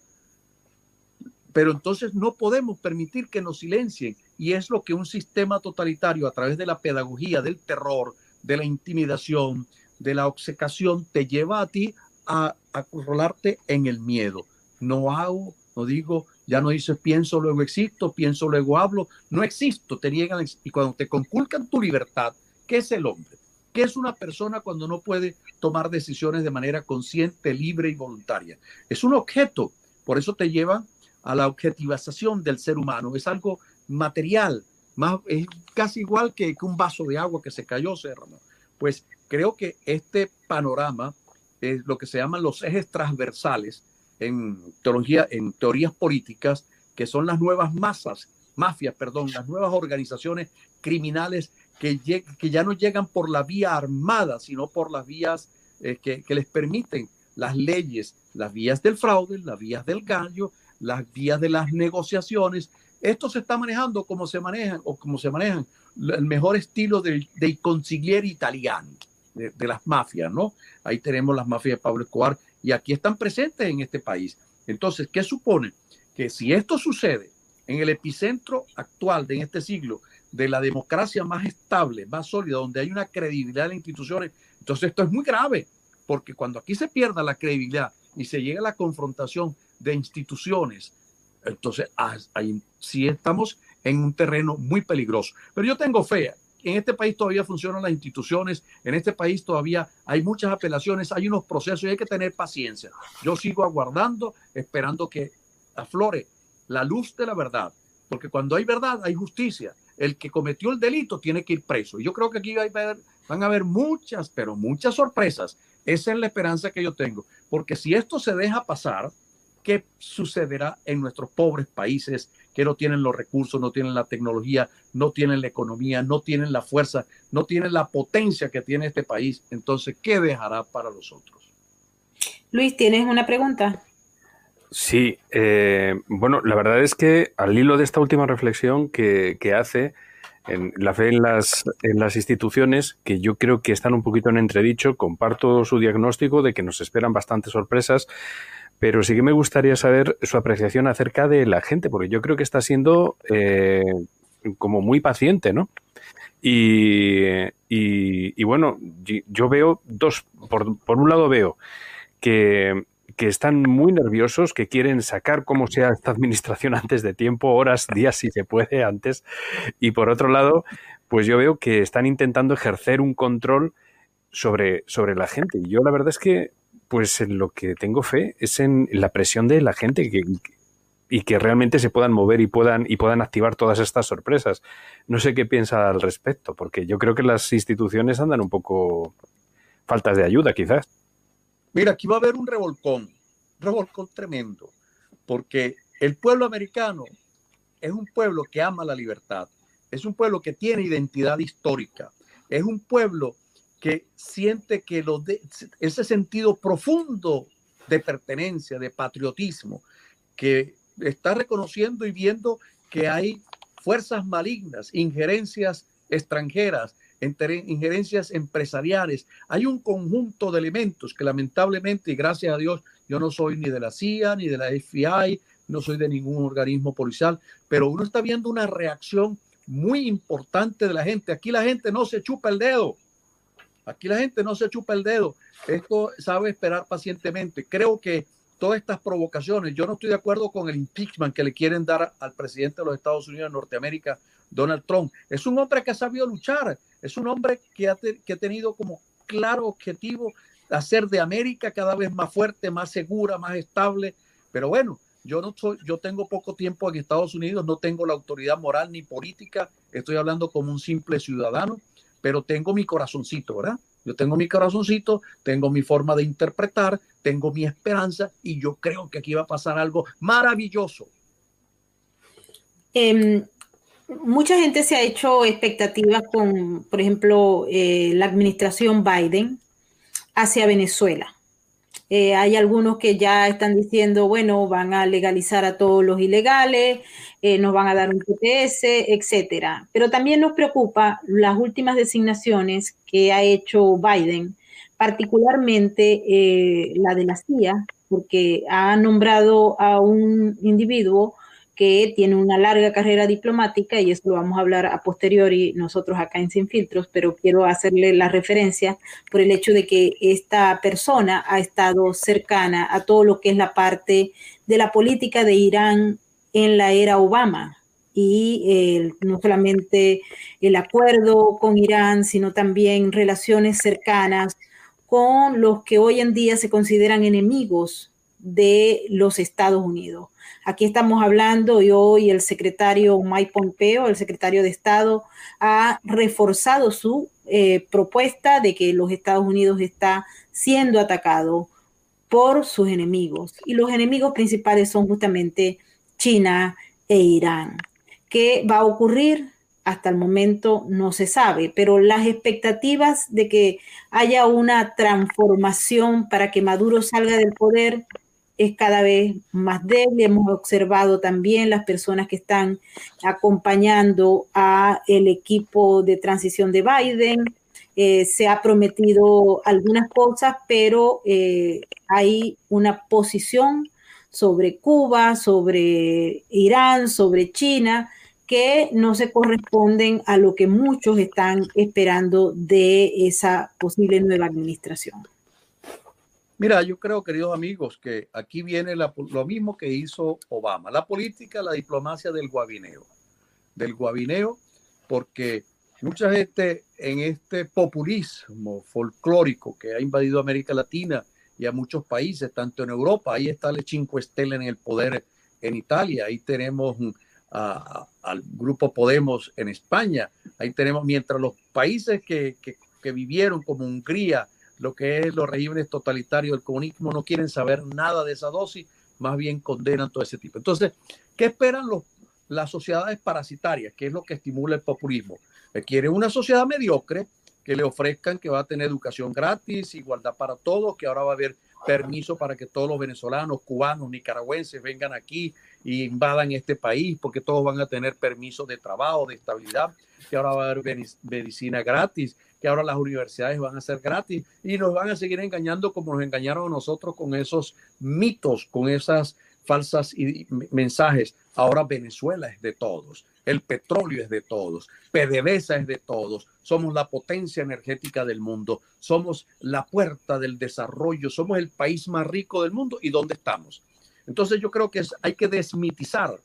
Pero entonces no podemos permitir que nos silencien. Y es lo que un sistema totalitario a través de la pedagogía, del terror, de la intimidación, de la obcecación, te lleva a ti a acorralarte en el miedo. No hago, no digo, ya no dices pienso, luego existo, pienso, luego hablo. No existo, te niegan. Y cuando te conculcan tu libertad, ¿qué es el hombre? ¿Qué es una persona cuando no puede tomar decisiones de manera consciente, libre y voluntaria? Es un objeto. Por eso te llevan a la objetivación del ser humano, es algo material, más, es casi igual que, un vaso de agua que se cayó, Serrano. Pues creo que este panorama es lo que se llaman los ejes transversales en teología, en teorías políticas, que son las nuevas masas, mafias, perdón, las nuevas organizaciones criminales que, que ya no llegan por la vía armada, sino por las vías eh, que, que les permiten las leyes, las vías del fraude, las vías del gallo, las vías de las negociaciones. Esto se está manejando como se manejan o como se manejan el mejor estilo del, del consigliere italiano, de, de, las mafias, ¿no? Ahí tenemos las mafias de Pablo Escobar y aquí están presentes en este país. Entonces, ¿qué supone? Que si esto sucede en el epicentro actual de este siglo, de la democracia más estable, más sólida, donde hay una credibilidad en las instituciones, entonces esto es muy grave, porque cuando aquí se pierda la credibilidad y se llega a la confrontación de instituciones, entonces ahí sí estamos en un terreno muy peligroso. Pero yo tengo fe. En este país todavía funcionan las instituciones, en este país todavía hay muchas apelaciones, hay unos procesos y hay que tener paciencia. Yo sigo aguardando, esperando que aflore la luz de la verdad, porque cuando hay verdad hay justicia. El que cometió el delito tiene que ir preso. Y yo creo que aquí van a haber muchas, pero muchas sorpresas esa es la esperanza que yo tengo, porque si esto se deja pasar, ¿qué sucederá en nuestros pobres países que no tienen los recursos, no tienen la tecnología, no tienen la economía, no tienen la fuerza, no tienen la potencia que tiene este país? Entonces, ¿qué dejará para los otros? Luis, ¿tienes una pregunta? Sí, eh, bueno, la verdad es que al hilo de esta última reflexión que, que hace, en la fe en las, en las instituciones, que yo creo que están un poquito en entredicho. Comparto su diagnóstico de que nos esperan bastantes sorpresas, pero sí que me gustaría saber su apreciación acerca de la gente, porque yo creo que está siendo eh, como muy paciente, ¿no? Y, y, bueno, yo veo dos, por, por un lado veo que que están muy nerviosos, que quieren sacar como sea esta administración antes de tiempo, horas, días si se puede antes. Y por otro lado, pues yo veo que están intentando ejercer un control sobre, sobre la gente. Y yo la verdad es que, pues en lo que tengo fe es en la presión de la gente y que realmente se puedan mover y puedan, y puedan activar todas estas sorpresas. No sé qué piensa al respecto, porque yo creo que las instituciones andan un poco faltas de ayuda, quizás. Mira, aquí va a haber un revolcón, revolcón tremendo, porque el pueblo americano es un pueblo que ama la libertad, es un pueblo que tiene identidad histórica, es un pueblo que siente que lo de, ese sentido profundo de pertenencia, de patriotismo, que está reconociendo y viendo que hay fuerzas malignas, injerencias extranjeras, injerencias empresariales. Hay un conjunto de elementos que lamentablemente, y gracias a Dios, yo no soy ni de la CIA, ni de la FBI, no soy de ningún organismo policial, pero uno está viendo una reacción muy importante de la gente. Aquí la gente no se chupa el dedo. Aquí la gente no se chupa el dedo. Esto sabe esperar pacientemente. Creo que todas estas provocaciones, yo no estoy de acuerdo con el impeachment que le quieren dar al presidente de los Estados Unidos de Norteamérica, Donald Trump. Es un hombre que ha sabido luchar, es un hombre que ha, que ha tenido como claro objetivo hacer de América cada vez más fuerte, más segura, más estable. Pero bueno, yo no soy, yo tengo poco tiempo en Estados Unidos, no tengo la autoridad moral ni política, estoy hablando como un simple ciudadano, pero tengo mi corazoncito, ¿verdad? Yo tengo mi corazoncito, tengo mi forma de interpretar, tengo mi esperanza y yo creo que aquí va a pasar algo maravilloso. Eh, mucha gente se ha hecho expectativas con, por ejemplo, eh, la administración Biden hacia Venezuela. Eh, hay algunos que ya están diciendo, bueno, van a legalizar a todos los ilegales, eh, nos van a dar un TPS, etcétera. Pero también nos preocupa las últimas designaciones que ha hecho Biden, particularmente eh, la de la CIA, porque ha nombrado a un individuo que tiene una larga carrera diplomática y eso lo vamos a hablar a posteriori nosotros acá en Sin Filtros, pero quiero hacerle la referencia por el hecho de que esta persona ha estado cercana a todo lo que es la parte de la política de Irán en la era Obama y eh, no solamente el acuerdo con Irán, sino también relaciones cercanas con los que hoy en día se consideran enemigos de los Estados Unidos. Aquí estamos hablando y hoy el secretario Mike Pompeo, el secretario de Estado, ha reforzado su eh, propuesta de que los Estados Unidos está siendo atacado por sus enemigos. Y los enemigos principales son justamente China e Irán. ¿Qué va a ocurrir? Hasta el momento no se sabe, pero las expectativas de que haya una transformación para que Maduro salga del poder es cada vez más débil. Hemos observado también las personas que están acompañando a el equipo de transición de Biden. Eh, se ha prometido algunas cosas, pero eh, hay una posición sobre Cuba, sobre Irán, sobre China, que no se corresponden a lo que muchos están esperando de esa posible nueva administración. Mira, yo creo, queridos amigos, que aquí viene lo mismo que hizo Obama, la política, la diplomacia del guabineo, del guabineo, porque mucha gente en este populismo folclórico que ha invadido América Latina y a muchos países, tanto en Europa, ahí está el Cinco Estela en el poder en Italia, ahí tenemos al grupo Podemos en España, ahí tenemos, mientras los países que, que, que vivieron como Hungría, lo que es los regímenes totalitarios del comunismo no quieren saber nada de esa dosis, más bien condenan todo ese tipo. Entonces, ¿qué esperan los, las sociedades parasitarias? ¿Qué es lo que estimula el populismo? Eh, quieren una sociedad mediocre que le ofrezcan que va a tener educación gratis, igualdad para todos, que ahora va a haber permiso para que todos los venezolanos, cubanos, nicaragüenses vengan aquí e invadan este país, porque todos van a tener permiso de trabajo, de estabilidad, que ahora va a haber medicina gratis, que ahora las universidades van a ser gratis y nos van a seguir engañando como nos engañaron a nosotros con esos mitos, con esas falsas mensajes. Ahora Venezuela es de todos, el petróleo es de todos, PDVSA es de todos, somos la potencia energética del mundo, somos la puerta del desarrollo, somos el país más rico del mundo y ¿dónde estamos? Entonces yo creo que hay que desmitizar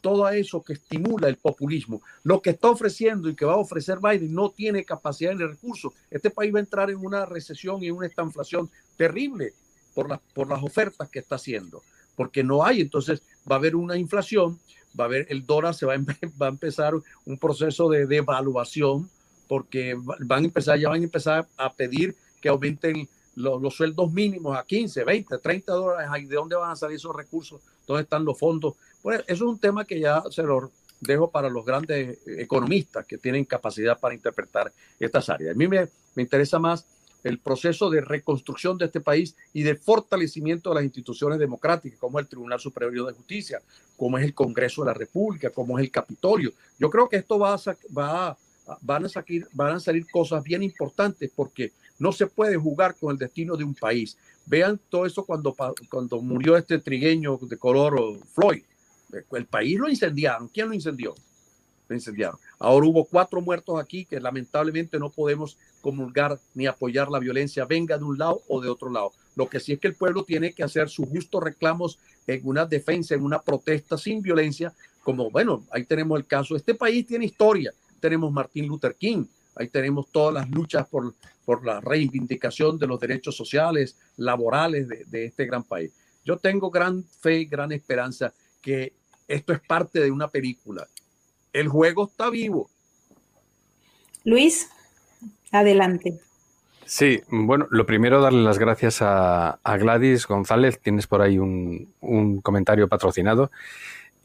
todo eso que estimula el populismo. Lo que está ofreciendo y que va a ofrecer Biden no tiene capacidad ni recursos. Este país va a entrar en una recesión y una estanflación terrible por las ofertas que está haciendo, porque no hay. Entonces va a haber una inflación, va a haber el dólar, se va a, va a empezar un proceso de devaluación, porque van a empezar, ya van a empezar a pedir que aumenten los, los, sueldos mínimos a 15, 20, 30 dólares. ¿De dónde van a salir esos recursos? ¿Dónde están los fondos bueno, eso es un tema que ya se lo dejo para los grandes economistas que tienen capacidad para interpretar estas áreas. A mí me, me interesa más el proceso de reconstrucción de este país y de fortalecimiento de las instituciones democráticas, como el Tribunal Superior de Justicia, como es el Congreso de la República, como es el Capitolio. Yo creo que esto va a, va van, a salir, van a salir cosas bien importantes porque no se puede jugar con el destino de un país. Vean todo eso cuando, cuando murió este trigueño de color Floyd el país lo incendiaron. ¿Quién lo incendió? Incendiaron. Ahora hubo cuatro muertos aquí que lamentablemente no podemos comulgar ni apoyar la violencia, venga de un lado o de otro lado. Lo que sí es que el pueblo tiene que hacer sus justos reclamos en una defensa, en una protesta sin violencia, como bueno, ahí tenemos el caso. Este país tiene historia. Tenemos Martín Luther King, ahí tenemos todas las luchas por, por la reivindicación de los derechos sociales, laborales de, de este gran país. Yo tengo gran fe, gran esperanza que esto es parte de una película. El juego está vivo. Luis, adelante. Sí, bueno, lo primero darle las gracias a, Gladys González, tienes por ahí un, comentario patrocinado.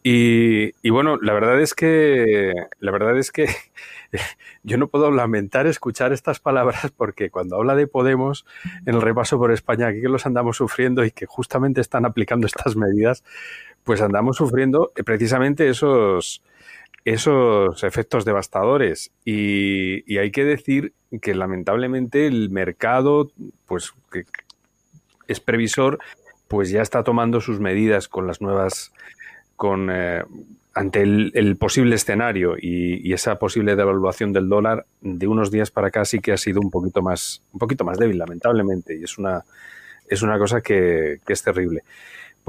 Y, y, bueno, la verdad es que la verdad es que yo no puedo lamentar escuchar estas palabras porque cuando habla de Podemos en el repaso por España, aquí que los andamos sufriendo y que justamente están aplicando estas medidas, pues andamos sufriendo precisamente esos, esos efectos devastadores. Y, hay que decir que lamentablemente el mercado, pues que es previsor, pues ya está tomando sus medidas con las nuevas, con eh, ante el, posible escenario y, esa posible devaluación del dólar de unos días para acá sí que ha sido un poquito más, un poquito más débil, lamentablemente, y es una, es una cosa que, que es terrible.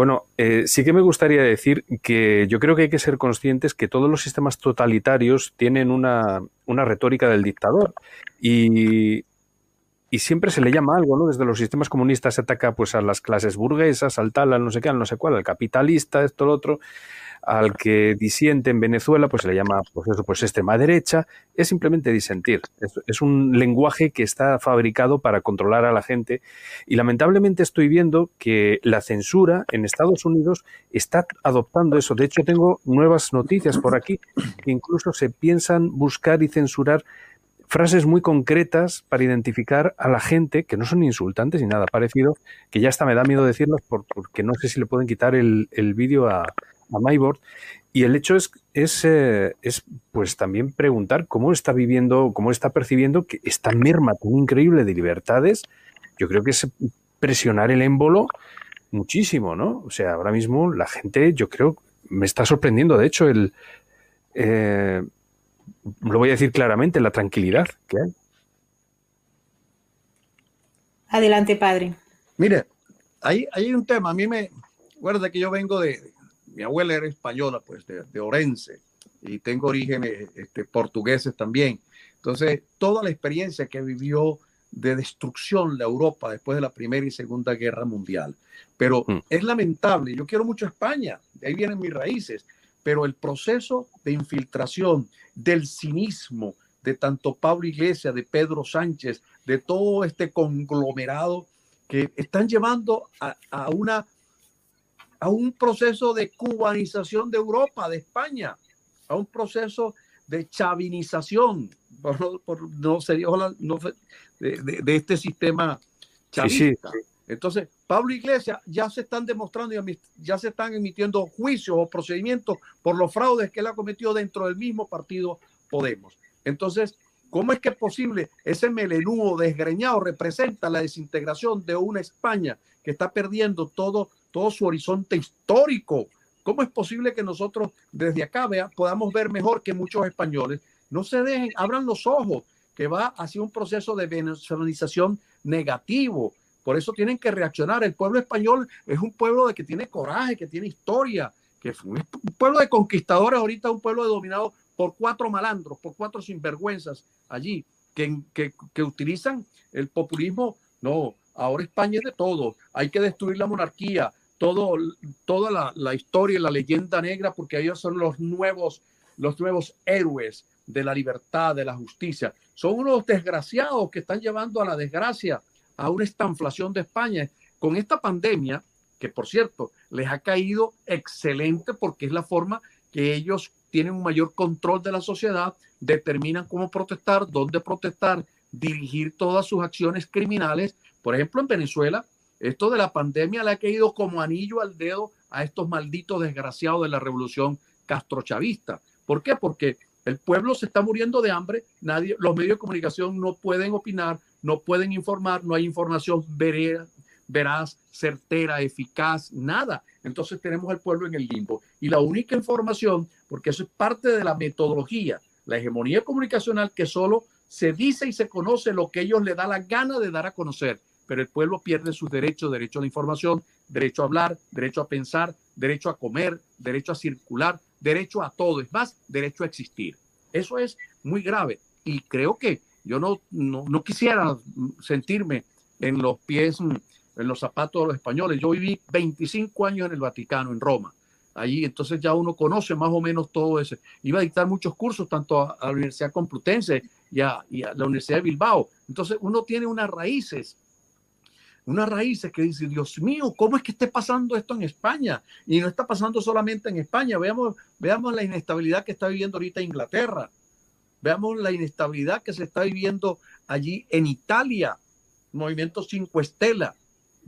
Bueno, eh, sí que me gustaría decir que yo creo que hay que ser conscientes que todos los sistemas totalitarios tienen una, retórica del dictador. Y, y siempre se le llama algo, ¿no? Desde los sistemas comunistas se ataca pues a las clases burguesas, al tal, al no sé qué, al no sé cuál, al capitalista, esto, lo otro, al que disiente en Venezuela, pues se le llama, pues eso, pues extrema derecha, es simplemente disentir. Es, un lenguaje que está fabricado para controlar a la gente y lamentablemente estoy viendo que la censura en Estados Unidos está adoptando eso. De hecho, tengo nuevas noticias por aquí que incluso se piensan buscar y censurar frases muy concretas para identificar a la gente, que no son insultantes ni nada parecido, que ya hasta me da miedo decirlas porque no sé si le pueden quitar el, vídeo a, a MyBoard. Y el hecho es, es, eh, es, pues también preguntar cómo está viviendo, cómo está percibiendo que esta merma tan increíble de libertades, yo creo que es presionar el émbolo muchísimo, ¿no? O sea, ahora mismo la gente, yo creo, me está sorprendiendo, de hecho, el... Eh, lo voy a decir claramente, la tranquilidad que hay. Adelante, padre. Mire, hay, hay un tema, a mí me, acuerda que yo vengo de, mi abuela era española, pues de, Orense, y tengo orígenes este, portugueses también. Entonces, toda la experiencia que vivió de destrucción la Europa después de la Primera y Segunda Guerra Mundial. Pero mm. es lamentable, yo quiero mucho España, de ahí vienen mis raíces, pero el proceso de infiltración del cinismo de tanto Pablo Iglesias, de Pedro Sánchez, de todo este conglomerado que están llevando a, una, a un proceso de cubanización de Europa, de España, a un proceso de chavinización, por, no sería de, de, este sistema chavista. Entonces, Pablo Iglesias ya se están demostrando y ya se están emitiendo juicios o procedimientos por los fraudes que él ha cometido dentro del mismo partido Podemos. Entonces, ¿cómo es que es posible? Ese melenudo desgreñado representa la desintegración de una España que está perdiendo todo, todo su horizonte histórico. ¿Cómo es posible que nosotros desde acá vea, podamos ver mejor que muchos españoles? No se dejen, abran los ojos, que va hacia un proceso de venezolanización negativo por eso tienen que reaccionar. El pueblo español es un pueblo de que tiene coraje, que tiene historia, que es un pueblo de conquistadores, ahorita un pueblo dominado por cuatro malandros, por cuatro sinvergüenzas allí, que, que, utilizan el populismo. No, ahora España es de todo. Hay que destruir la monarquía, todo, toda la, la historia y la leyenda negra, porque ellos son los nuevos, los nuevos héroes de la libertad, de la justicia. Son unos desgraciados que están llevando a la desgracia a una estanflación de España. Con esta pandemia, que por cierto les ha caído excelente porque es la forma que ellos tienen un mayor control de la sociedad, determinan cómo protestar, dónde protestar, dirigir todas sus acciones criminales. Por ejemplo, en Venezuela, esto de la pandemia le ha caído como anillo al dedo a estos malditos desgraciados de la revolución castrochavista. ¿Por qué? Porque el pueblo se está muriendo de hambre, nadie, los medios de comunicación no pueden opinar, no pueden informar, no hay información veraz, certera, eficaz, nada. Entonces tenemos al pueblo en el limbo. Y la única información, porque eso es parte de la metodología, la hegemonía comunicacional que solo se dice y se conoce lo que ellos le da la gana de dar a conocer, pero el pueblo pierde sus derechos, derecho a la información, derecho a hablar, derecho a pensar, derecho a comer, derecho a circular, derecho a todo, es más, derecho a existir. Eso es muy grave y creo que yo no, no, quisiera sentirme en los pies, en los zapatos de los españoles. Yo viví 25 años en el Vaticano, en Roma. Allí, entonces ya uno conoce más o menos todo eso. Iba a dictar muchos cursos, tanto a, la Universidad Complutense y a, y a la Universidad de Bilbao. Entonces uno tiene unas raíces unas raíces que dice, Dios mío, ¿cómo es que esté pasando esto en España? Y no está pasando solamente en España. Veamos, veamos la inestabilidad que está viviendo ahorita Inglaterra. Veamos la inestabilidad que se está viviendo allí en Italia, Movimiento Cinco Estela,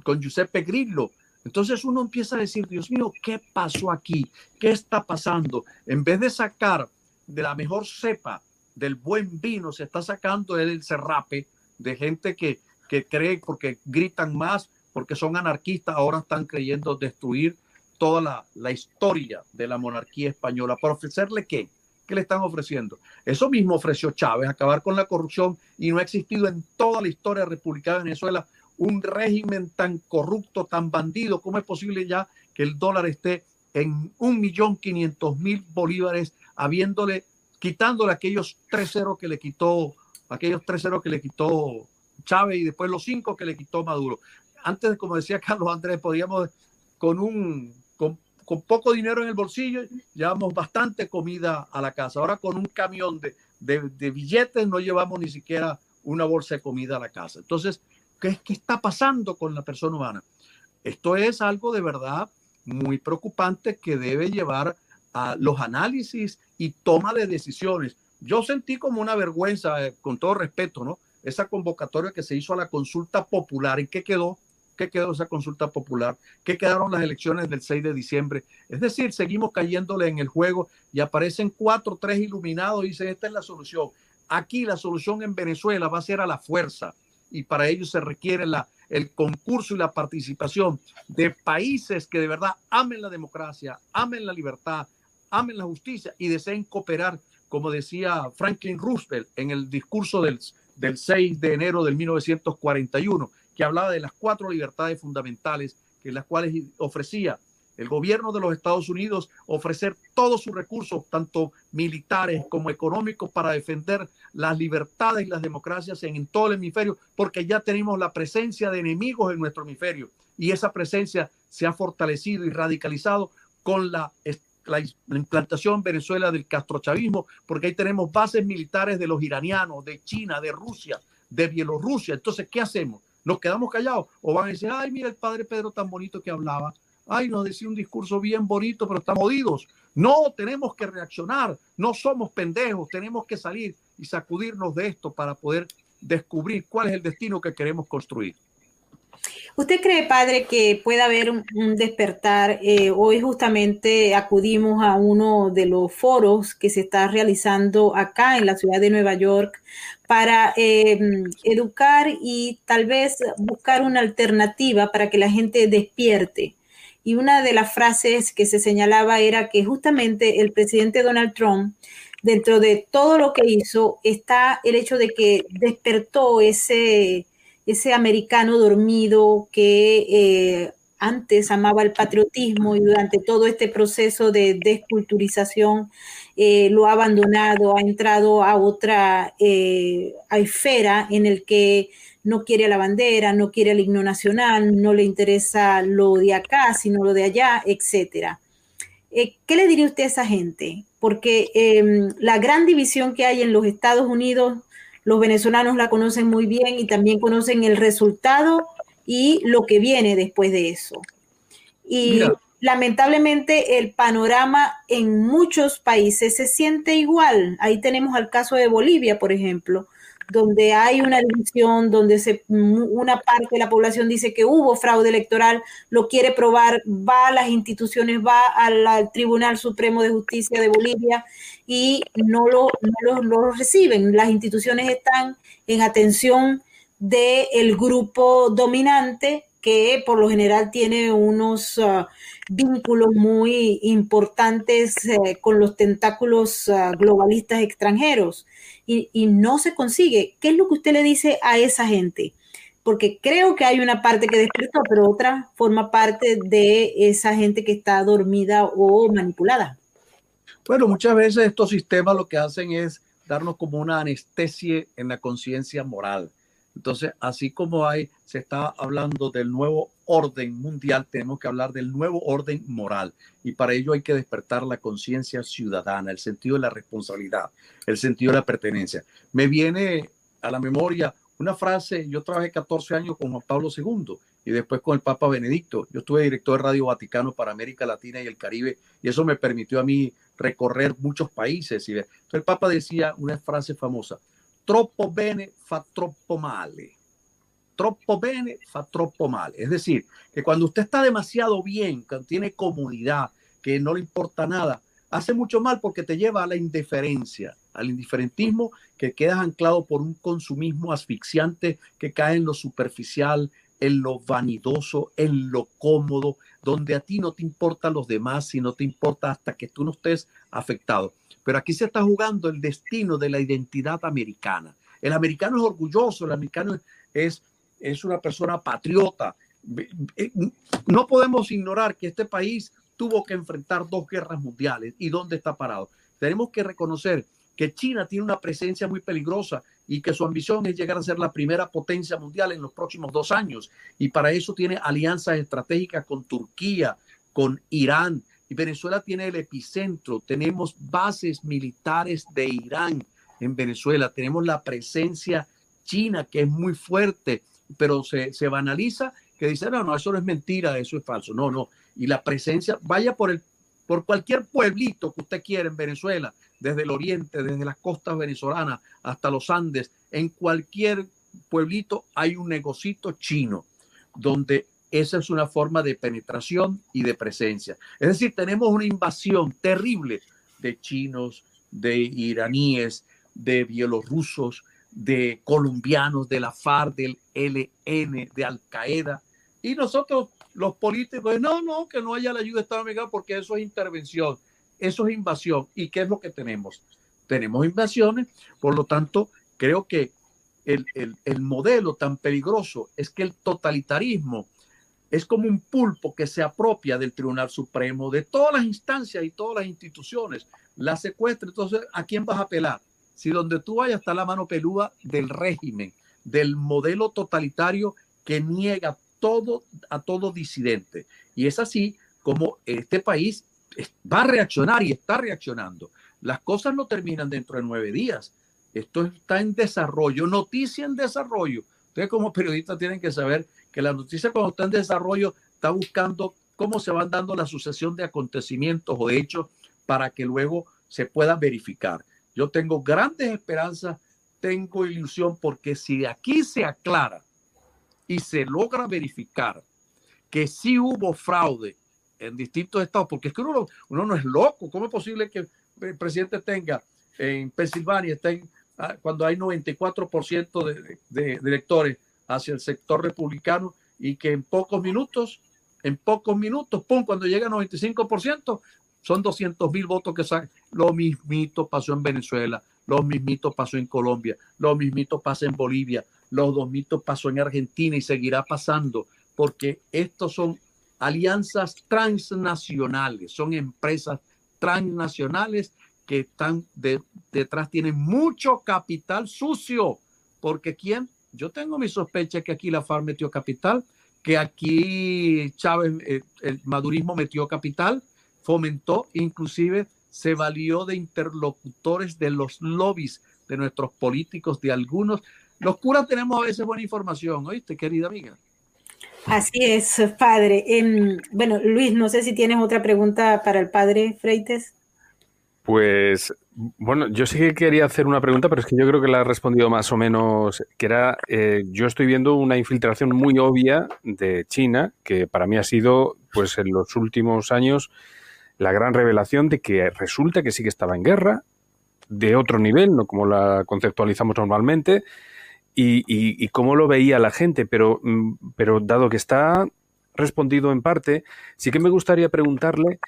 con Giuseppe Grillo. Entonces uno empieza a decir, Dios mío, ¿qué pasó aquí? ¿Qué está pasando? En vez de sacar de la mejor cepa del buen vino, se está sacando el cerrape de gente que, que cree porque gritan más, porque son anarquistas, ahora están creyendo destruir toda la, la historia de la monarquía española. ¿Para ofrecerle qué? ¿Qué le están ofreciendo? Eso mismo ofreció Chávez, acabar con la corrupción y no ha existido en toda la historia republicana de Venezuela un régimen tan corrupto, tan bandido. ¿Cómo es posible ya que el dólar esté en un millón quinientos mil bolívares, habiéndole, quitándole aquellos tres ceros que le quitó, aquellos tres ceros que le quitó Chávez y después los cinco que le quitó Maduro. Antes, como decía Carlos Andrés, podíamos con un con, poco dinero en el bolsillo llevamos bastante comida a la casa. Ahora con un camión de, de, billetes no llevamos ni siquiera una bolsa de comida a la casa. Entonces, ¿qué, ¿qué está pasando con la persona humana? Esto es algo de verdad muy preocupante que debe llevar a los análisis y toma de decisiones. Yo sentí como una vergüenza, eh, con todo respeto, ¿no? Esa convocatoria que se hizo a la consulta popular. ¿Y qué quedó? ¿Qué quedó esa consulta popular? ¿Qué quedaron las elecciones del 6 de diciembre? Es decir, seguimos cayéndole en el juego y aparecen cuatro, tres iluminados y dicen, esta es la solución. Aquí la solución en Venezuela va a ser a la fuerza y para ello se requiere el concurso y la participación de países que de verdad amen la democracia, amen la libertad, amen la justicia y deseen cooperar, como decía Franklin Roosevelt en el discurso del, del 6 de enero del 1941, que hablaba de las cuatro libertades fundamentales, que las cuales ofrecía el gobierno de los Estados Unidos ofrecer todos sus recursos, tanto militares como económicos, para defender las libertades y las democracias en, todo el hemisferio, porque ya tenemos la presencia de enemigos en nuestro hemisferio. Y esa presencia se ha fortalecido y radicalizado con la, la, implantación en Venezuela del castrochavismo, porque ahí tenemos bases militares de los iranianos, de China, de Rusia, de Bielorrusia. Entonces, ¿qué hacemos? ¿Nos quedamos callados? ¿O van a decir, ay, mira el padre Pedro tan bonito que hablaba? ay, nos decía un discurso bien bonito, pero estamos jodidos. No, tenemos que reaccionar, no somos pendejos, tenemos que salir y sacudirnos de esto para poder descubrir cuál es el destino que queremos construir. ¿Usted cree, padre, que pueda haber un, despertar? Eh, hoy justamente acudimos a uno de los foros que se está realizando acá en la ciudad de Nueva York para eh, educar y tal vez buscar una alternativa para que la gente despierte y una de las frases que se señalaba era que justamente el presidente Donald Trump, dentro de todo lo que hizo, está el hecho de que despertó ese, ese americano dormido que eh, antes amaba el patriotismo y durante todo este proceso de desculturización eh, lo ha abandonado, ha entrado a otra eh, esfera en el que no quiere a la bandera, no quiere el himno nacional, no le interesa lo de acá, sino lo de allá, etcétera. ¿Qué le diría usted a esa gente? Porque em, la gran división que hay en los Estados Unidos, los venezolanos la conocen muy bien y también conocen el resultado y lo que viene después de eso. Y lamentablemente el panorama en muchos países se siente igual. Ahí tenemos el caso de Bolivia, por ejemplo, donde hay una división, donde se, una parte de la población dice que hubo fraude electoral, lo quiere probar, va a las instituciones, va al, Tribunal Supremo de Justicia de Bolivia y no lo, no reciben. Las instituciones están en atención del grupo dominante que por lo general tiene unos uh, vínculos muy importantes eh, con los tentáculos uh, globalistas extranjeros y, no se consigue. ¿Qué es lo que usted le dice a esa gente? Porque creo que hay una parte que despertó, pero otra forma parte de esa gente que está dormida o manipulada. Bueno, muchas veces estos sistemas lo que hacen es darnos como una anestesia en la conciencia moral. Entonces, así como hay, se está hablando del nuevo orden mundial, tenemos que hablar del nuevo orden moral. Y para ello hay que despertar la conciencia ciudadana, el sentido de la responsabilidad, el sentido de la pertenencia. Me viene a la memoria una frase, yo trabajé 14 años con Juan Pablo II y después con el Papa Benedicto. Yo estuve director de Radio Vaticano para América Latina y el Caribe y eso me permitió a mí recorrer muchos países. Entonces el Papa decía una frase famosa, troppo bene fa troppo male troppo bene fa troppo mal. Es decir, que cuando usted está demasiado bien, que tiene comunidad, que no le importa nada, hace mucho mal porque te lleva a la indiferencia, al indiferentismo que quedas anclado por un consumismo asfixiante que cae en lo superficial, en lo vanidoso, en lo cómodo, donde a ti no te importan los demás, sino te importa hasta que tú no estés afectado. Pero aquí se está jugando el destino de la identidad americana. El americano es orgulloso, el americano es es una persona patriota. No podemos ignorar que este país tuvo que enfrentar dos guerras mundiales y dónde está parado. Tenemos que reconocer que China tiene una presencia muy peligrosa y que su ambición es llegar a ser la primera potencia mundial en los próximos dos años. Y para eso tiene alianzas estratégicas con Turquía, con Irán. Y Venezuela tiene el epicentro. Tenemos bases militares de Irán en Venezuela. Tenemos la presencia china que es muy fuerte, pero se, se banaliza que dice, no, no, eso no es mentira, eso es falso. No, no. Y la presencia, vaya por el por cualquier pueblito que usted quiera en Venezuela, desde el oriente, desde las costas venezolanas hasta los Andes, en cualquier pueblito hay un negocito chino, donde esa es una forma de penetración y de presencia. Es decir, tenemos una invasión terrible de chinos, de iraníes, de bielorrusos, de colombianos, de la FARC, del LN, de Al Qaeda. Y nosotros los políticos, no, no, que no haya la ayuda de Estado americano porque eso es intervención, eso es invasión. ¿Y qué es lo que tenemos? Tenemos invasiones, por lo tanto, creo que el, el modelo tan peligroso es que el totalitarismo es como un pulpo que se apropia del Tribunal Supremo, de todas las instancias y todas las instituciones, la secuestra. Entonces, ¿a quién vas a apelar? Si donde tú vayas está la mano peluda del régimen, del modelo totalitario que niega todo, a todo disidente. Y es así como este país va a reaccionar y está reaccionando. Las cosas no terminan dentro de nueve días. Esto está en desarrollo, noticia en desarrollo. Ustedes como periodistas tienen que saber que la noticia cuando está en desarrollo está buscando cómo se van dando la sucesión de acontecimientos o hechos para que luego se pueda verificar. Yo tengo grandes esperanzas, tengo ilusión porque si aquí se aclara y se logra verificar que sí hubo fraude en distintos estados, porque es que uno, uno no es loco, ¿cómo es posible que el presidente tenga en Pensilvania, estén, ah, cuando hay 94% de, de, de electores hacia el sector republicano y que en pocos minutos, en pocos minutos, pum, cuando llega a 95%, son 200 mil votos que salen. Lo mismito pasó en Venezuela, lo mismito pasó en Colombia, lo mismito pasa en Bolivia, los dos mitos pasó en Argentina y seguirá pasando, porque estos son alianzas transnacionales, son empresas transnacionales que están detrás, tienen mucho capital sucio, porque ¿quién? Yo tengo mi sospecha que aquí la FARC metió capital, que aquí Chávez, eh, el madurismo metió capital, fomentó, inclusive se valió de interlocutores de los lobbies de nuestros políticos, de algunos, los curas tenemos a veces buena información, ¿oíste, querida amiga? Así es, padre. Em, bueno, Luis, no sé si tienes otra pregunta para el padre Freites. Pues, bueno, yo sí que quería hacer una pregunta, pero es que yo creo que la ha respondido más o menos, que era, eh, yo estoy viendo una infiltración muy obvia de China, que para mí ha sido, pues en los últimos años, la gran revelación de que resulta que sí que estaba en guerra, de otro nivel, no como la conceptualizamos normalmente, y, cómo lo veía la gente, pero, mm, pero dado que está respondido en parte, sí que me gustaría preguntarle,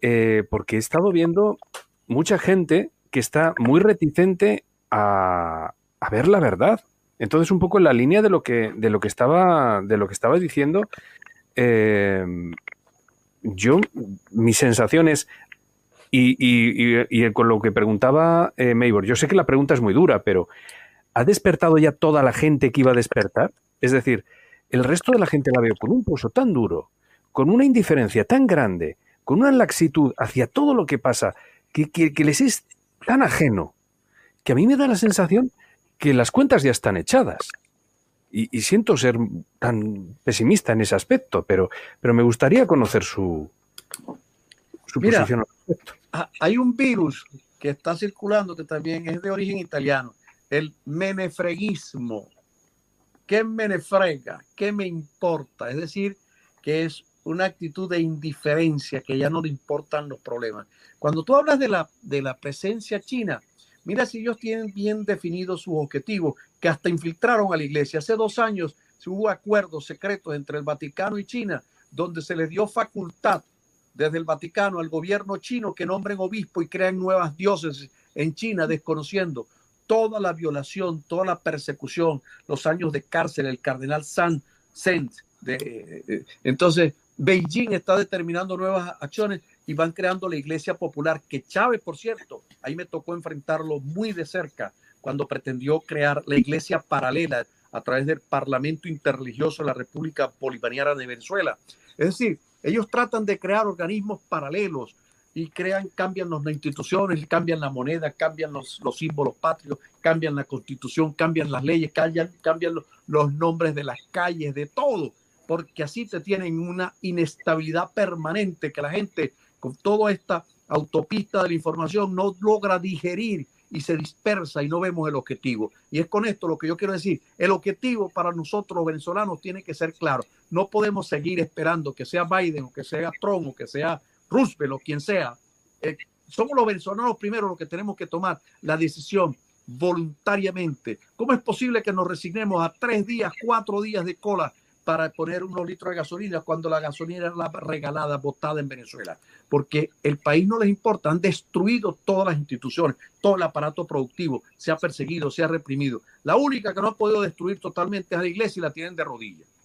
eh, porque he estado viendo mucha gente que está muy reticente a, ver la verdad. Entonces, un poco en la línea de lo que, de lo que estaba, de lo que estaba diciendo, eh, yo, mi sensación es, y, con lo que preguntaba eh, yo sé que la pregunta es muy dura, pero ¿ha despertado ya toda la gente que iba a despertar? Es decir, el resto de la gente la veo con un pulso tan duro, con una indiferencia tan grande, con una laxitud hacia todo lo que pasa, que, les es tan ajeno, que a mí me da la sensación que las cuentas ya están echadas. Y, siento ser tan pesimista en ese aspecto, pero, pero me gustaría conocer su, su posición al respecto. Hay un virus que está circulando que también es de origen italiano, el menefreguismo. ¿Qué menefrega? ¿Qué me importa? Es decir, que es una actitud de indiferencia, que ya no le importan los problemas. Cuando tú hablas de la, de la presencia china, mira si ellos tienen bien definidos sus objetivos, que hasta infiltraron a la iglesia. Hace dos años hubo acuerdos secretos entre el Vaticano y China, donde se les dio facultad desde el Vaticano al gobierno chino que nombren obispo y crean nuevas dioses en China, desconociendo toda la violación, toda la persecución, los años de cárcel, el cardenal San. De, entonces, Beijing está determinando nuevas acciones y van creando la iglesia popular, que Chávez, por cierto, ahí me tocó enfrentarlo muy de cerca cuando pretendió crear la iglesia paralela a través del Parlamento Interreligioso de la República Bolivariana de Venezuela. Es decir, ellos tratan de crear organismos paralelos y crean, cambian las instituciones, cambian la moneda, cambian los, los símbolos patrios, cambian la constitución, cambian las leyes, cambian, cambian los, los nombres de las calles, de todo, porque así te tienen una inestabilidad permanente que la gente con toda esta autopista de la información no logra digerir y se dispersa y no vemos el objetivo. Y es con esto lo que yo quiero decir. El objetivo para nosotros los venezolanos tiene que ser claro. No podemos seguir esperando que sea Biden o que sea Trump o que sea Roosevelt o quien sea. Eh, somos los venezolanos primero los que tenemos que tomar la decisión voluntariamente. ¿Cómo es posible que nos resignemos a tres días, cuatro días de cola para poner unos litros de gasolina cuando la gasolina era la regalada, botada en Venezuela? Porque el país no les importa, han destruido todas las instituciones, todo el aparato productivo, se ha perseguido, se ha reprimido. La única que no ha podido destruir totalmente es la iglesia y la tienen de rodillas.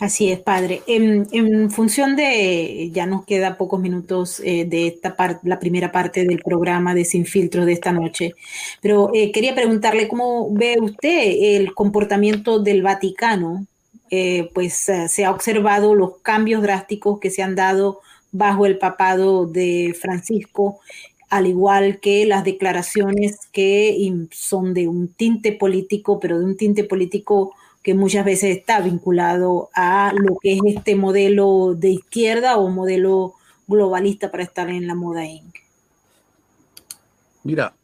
Así es, padre. En, función de, ya nos queda pocos minutos eh, de esta parte, la primera parte del programa de Sin Filtros de esta noche, pero eh, quería preguntarle cómo ve usted el comportamiento del Vaticano. Eh, pues se ha observado los cambios drásticos que se han dado bajo el papado de Francisco, al igual que las declaraciones que son de un tinte político, pero de un tinte político que muchas veces está vinculado a lo que es este modelo de izquierda o modelo globalista para estar en la moda Inc. Mira,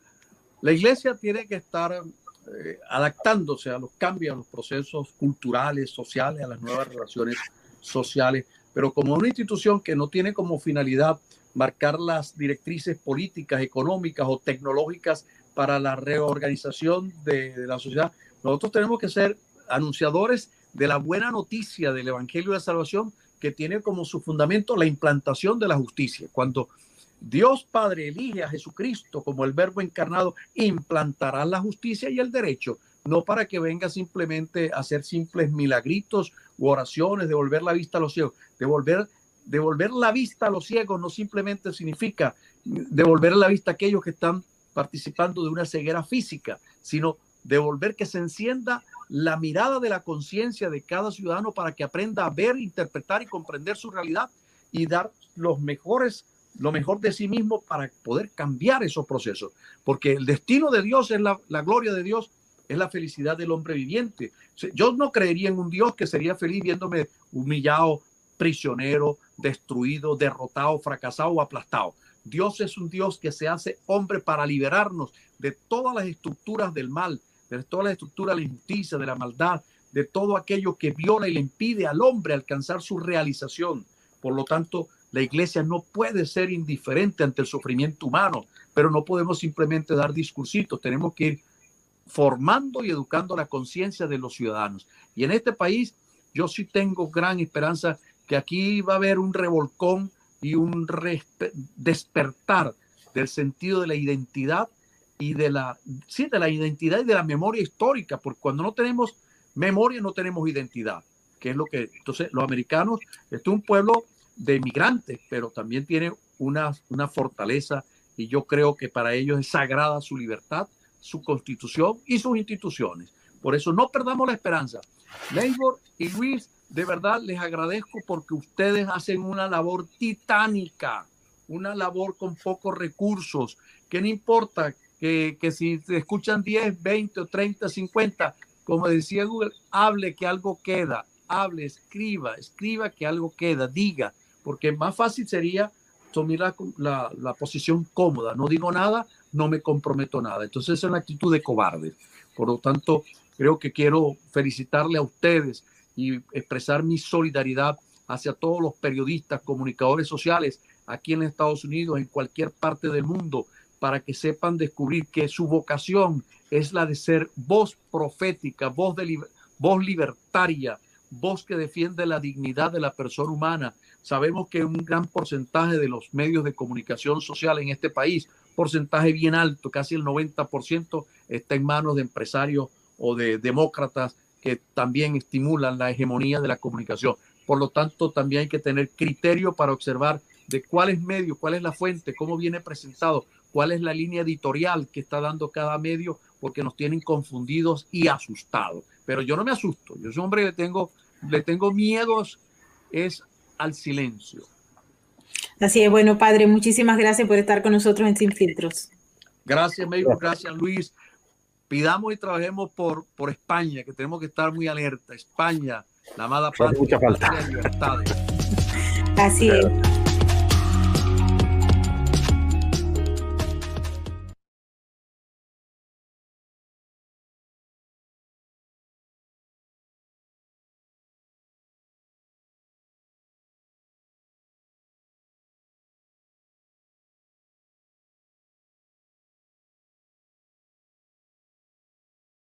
la iglesia tiene que estar eh, adaptándose a los cambios, a los procesos culturales, sociales, a las nuevas relaciones sociales, pero como una institución que no tiene como finalidad marcar las directrices políticas, económicas o tecnológicas para la reorganización de, de la sociedad, nosotros tenemos que ser anunciadores de la buena noticia del Evangelio de Salvación que tiene como su fundamento la implantación de la justicia. Cuando Dios Padre elige a Jesucristo como el verbo encarnado, implantará la justicia y el derecho, no para que venga simplemente a hacer simples milagritos u oraciones, devolver la vista a los ciegos. Devolver, devolver la vista a los ciegos no simplemente significa devolver la vista a aquellos que están participando de una ceguera física, sino devolver que se encienda la mirada de la conciencia de cada ciudadano para que aprenda a ver, interpretar y comprender su realidad y dar los mejores, lo mejor de sí mismo para poder cambiar esos procesos. Porque el destino de Dios es la, la gloria de Dios, es la felicidad del hombre viviente. Yo no creería en un Dios que sería feliz viéndome humillado, prisionero, destruido, derrotado, fracasado o aplastado. Dios es un Dios que se hace hombre para liberarnos de todas las estructuras del mal, de toda la estructura de la injusticia, de la maldad, de todo aquello que viola y le impide al hombre alcanzar su realización. Por lo tanto, la iglesia no puede ser indiferente ante el sufrimiento humano, pero no podemos simplemente dar discursitos, tenemos que ir formando y educando la conciencia de los ciudadanos. Y en este país, yo sí tengo gran esperanza que aquí va a haber un revolcón y un despertar del sentido de la identidad y de la, sí, de la identidad y de la memoria histórica, porque cuando no tenemos memoria no tenemos identidad, que es lo que, entonces los americanos, este es un pueblo de migrantes, pero también tiene una, una fortaleza y yo creo que para ellos es sagrada su libertad, su constitución y sus instituciones. Por eso no perdamos la esperanza. Labor y Luis, de verdad les agradezco porque ustedes hacen una labor titánica, una labor con pocos recursos, que no importa que, si te escuchan 10, 20 o 30, 50, como decía Google, hable que algo queda, hable, escriba, escriba que algo queda, diga, porque más fácil sería tomar la, la, posición cómoda, no digo nada, no me comprometo nada. Entonces es una actitud de cobarde. Por lo tanto, creo que quiero felicitarle a ustedes y expresar mi solidaridad hacia todos los periodistas, comunicadores sociales aquí en Estados Unidos, en cualquier parte del mundo, para que sepan descubrir que su vocación es la de ser voz profética, voz, libertaria, voz que defiende la dignidad de la persona humana. Sabemos que un gran porcentaje de los medios de comunicación social en este país, porcentaje bien alto, casi el 90%, está en manos de empresarios o de demócratas que también estimulan la hegemonía de la comunicación. Por lo tanto, también hay que tener criterio para observar de cuál es medio, cuál es la fuente, cómo viene presentado, cuál es la línea editorial que está dando cada medio, porque nos tienen confundidos y asustados. Pero yo no me asusto, yo soy un hombre que le tengo, le tengo miedos, es al silencio. Así es, bueno, padre, muchísimas gracias por estar con nosotros en Sin Filtros. Gracias, México, gracias, Luis. Pidamos y trabajemos por, por España, que tenemos que estar muy alerta. España, la amada patria, mucha falta. Así es.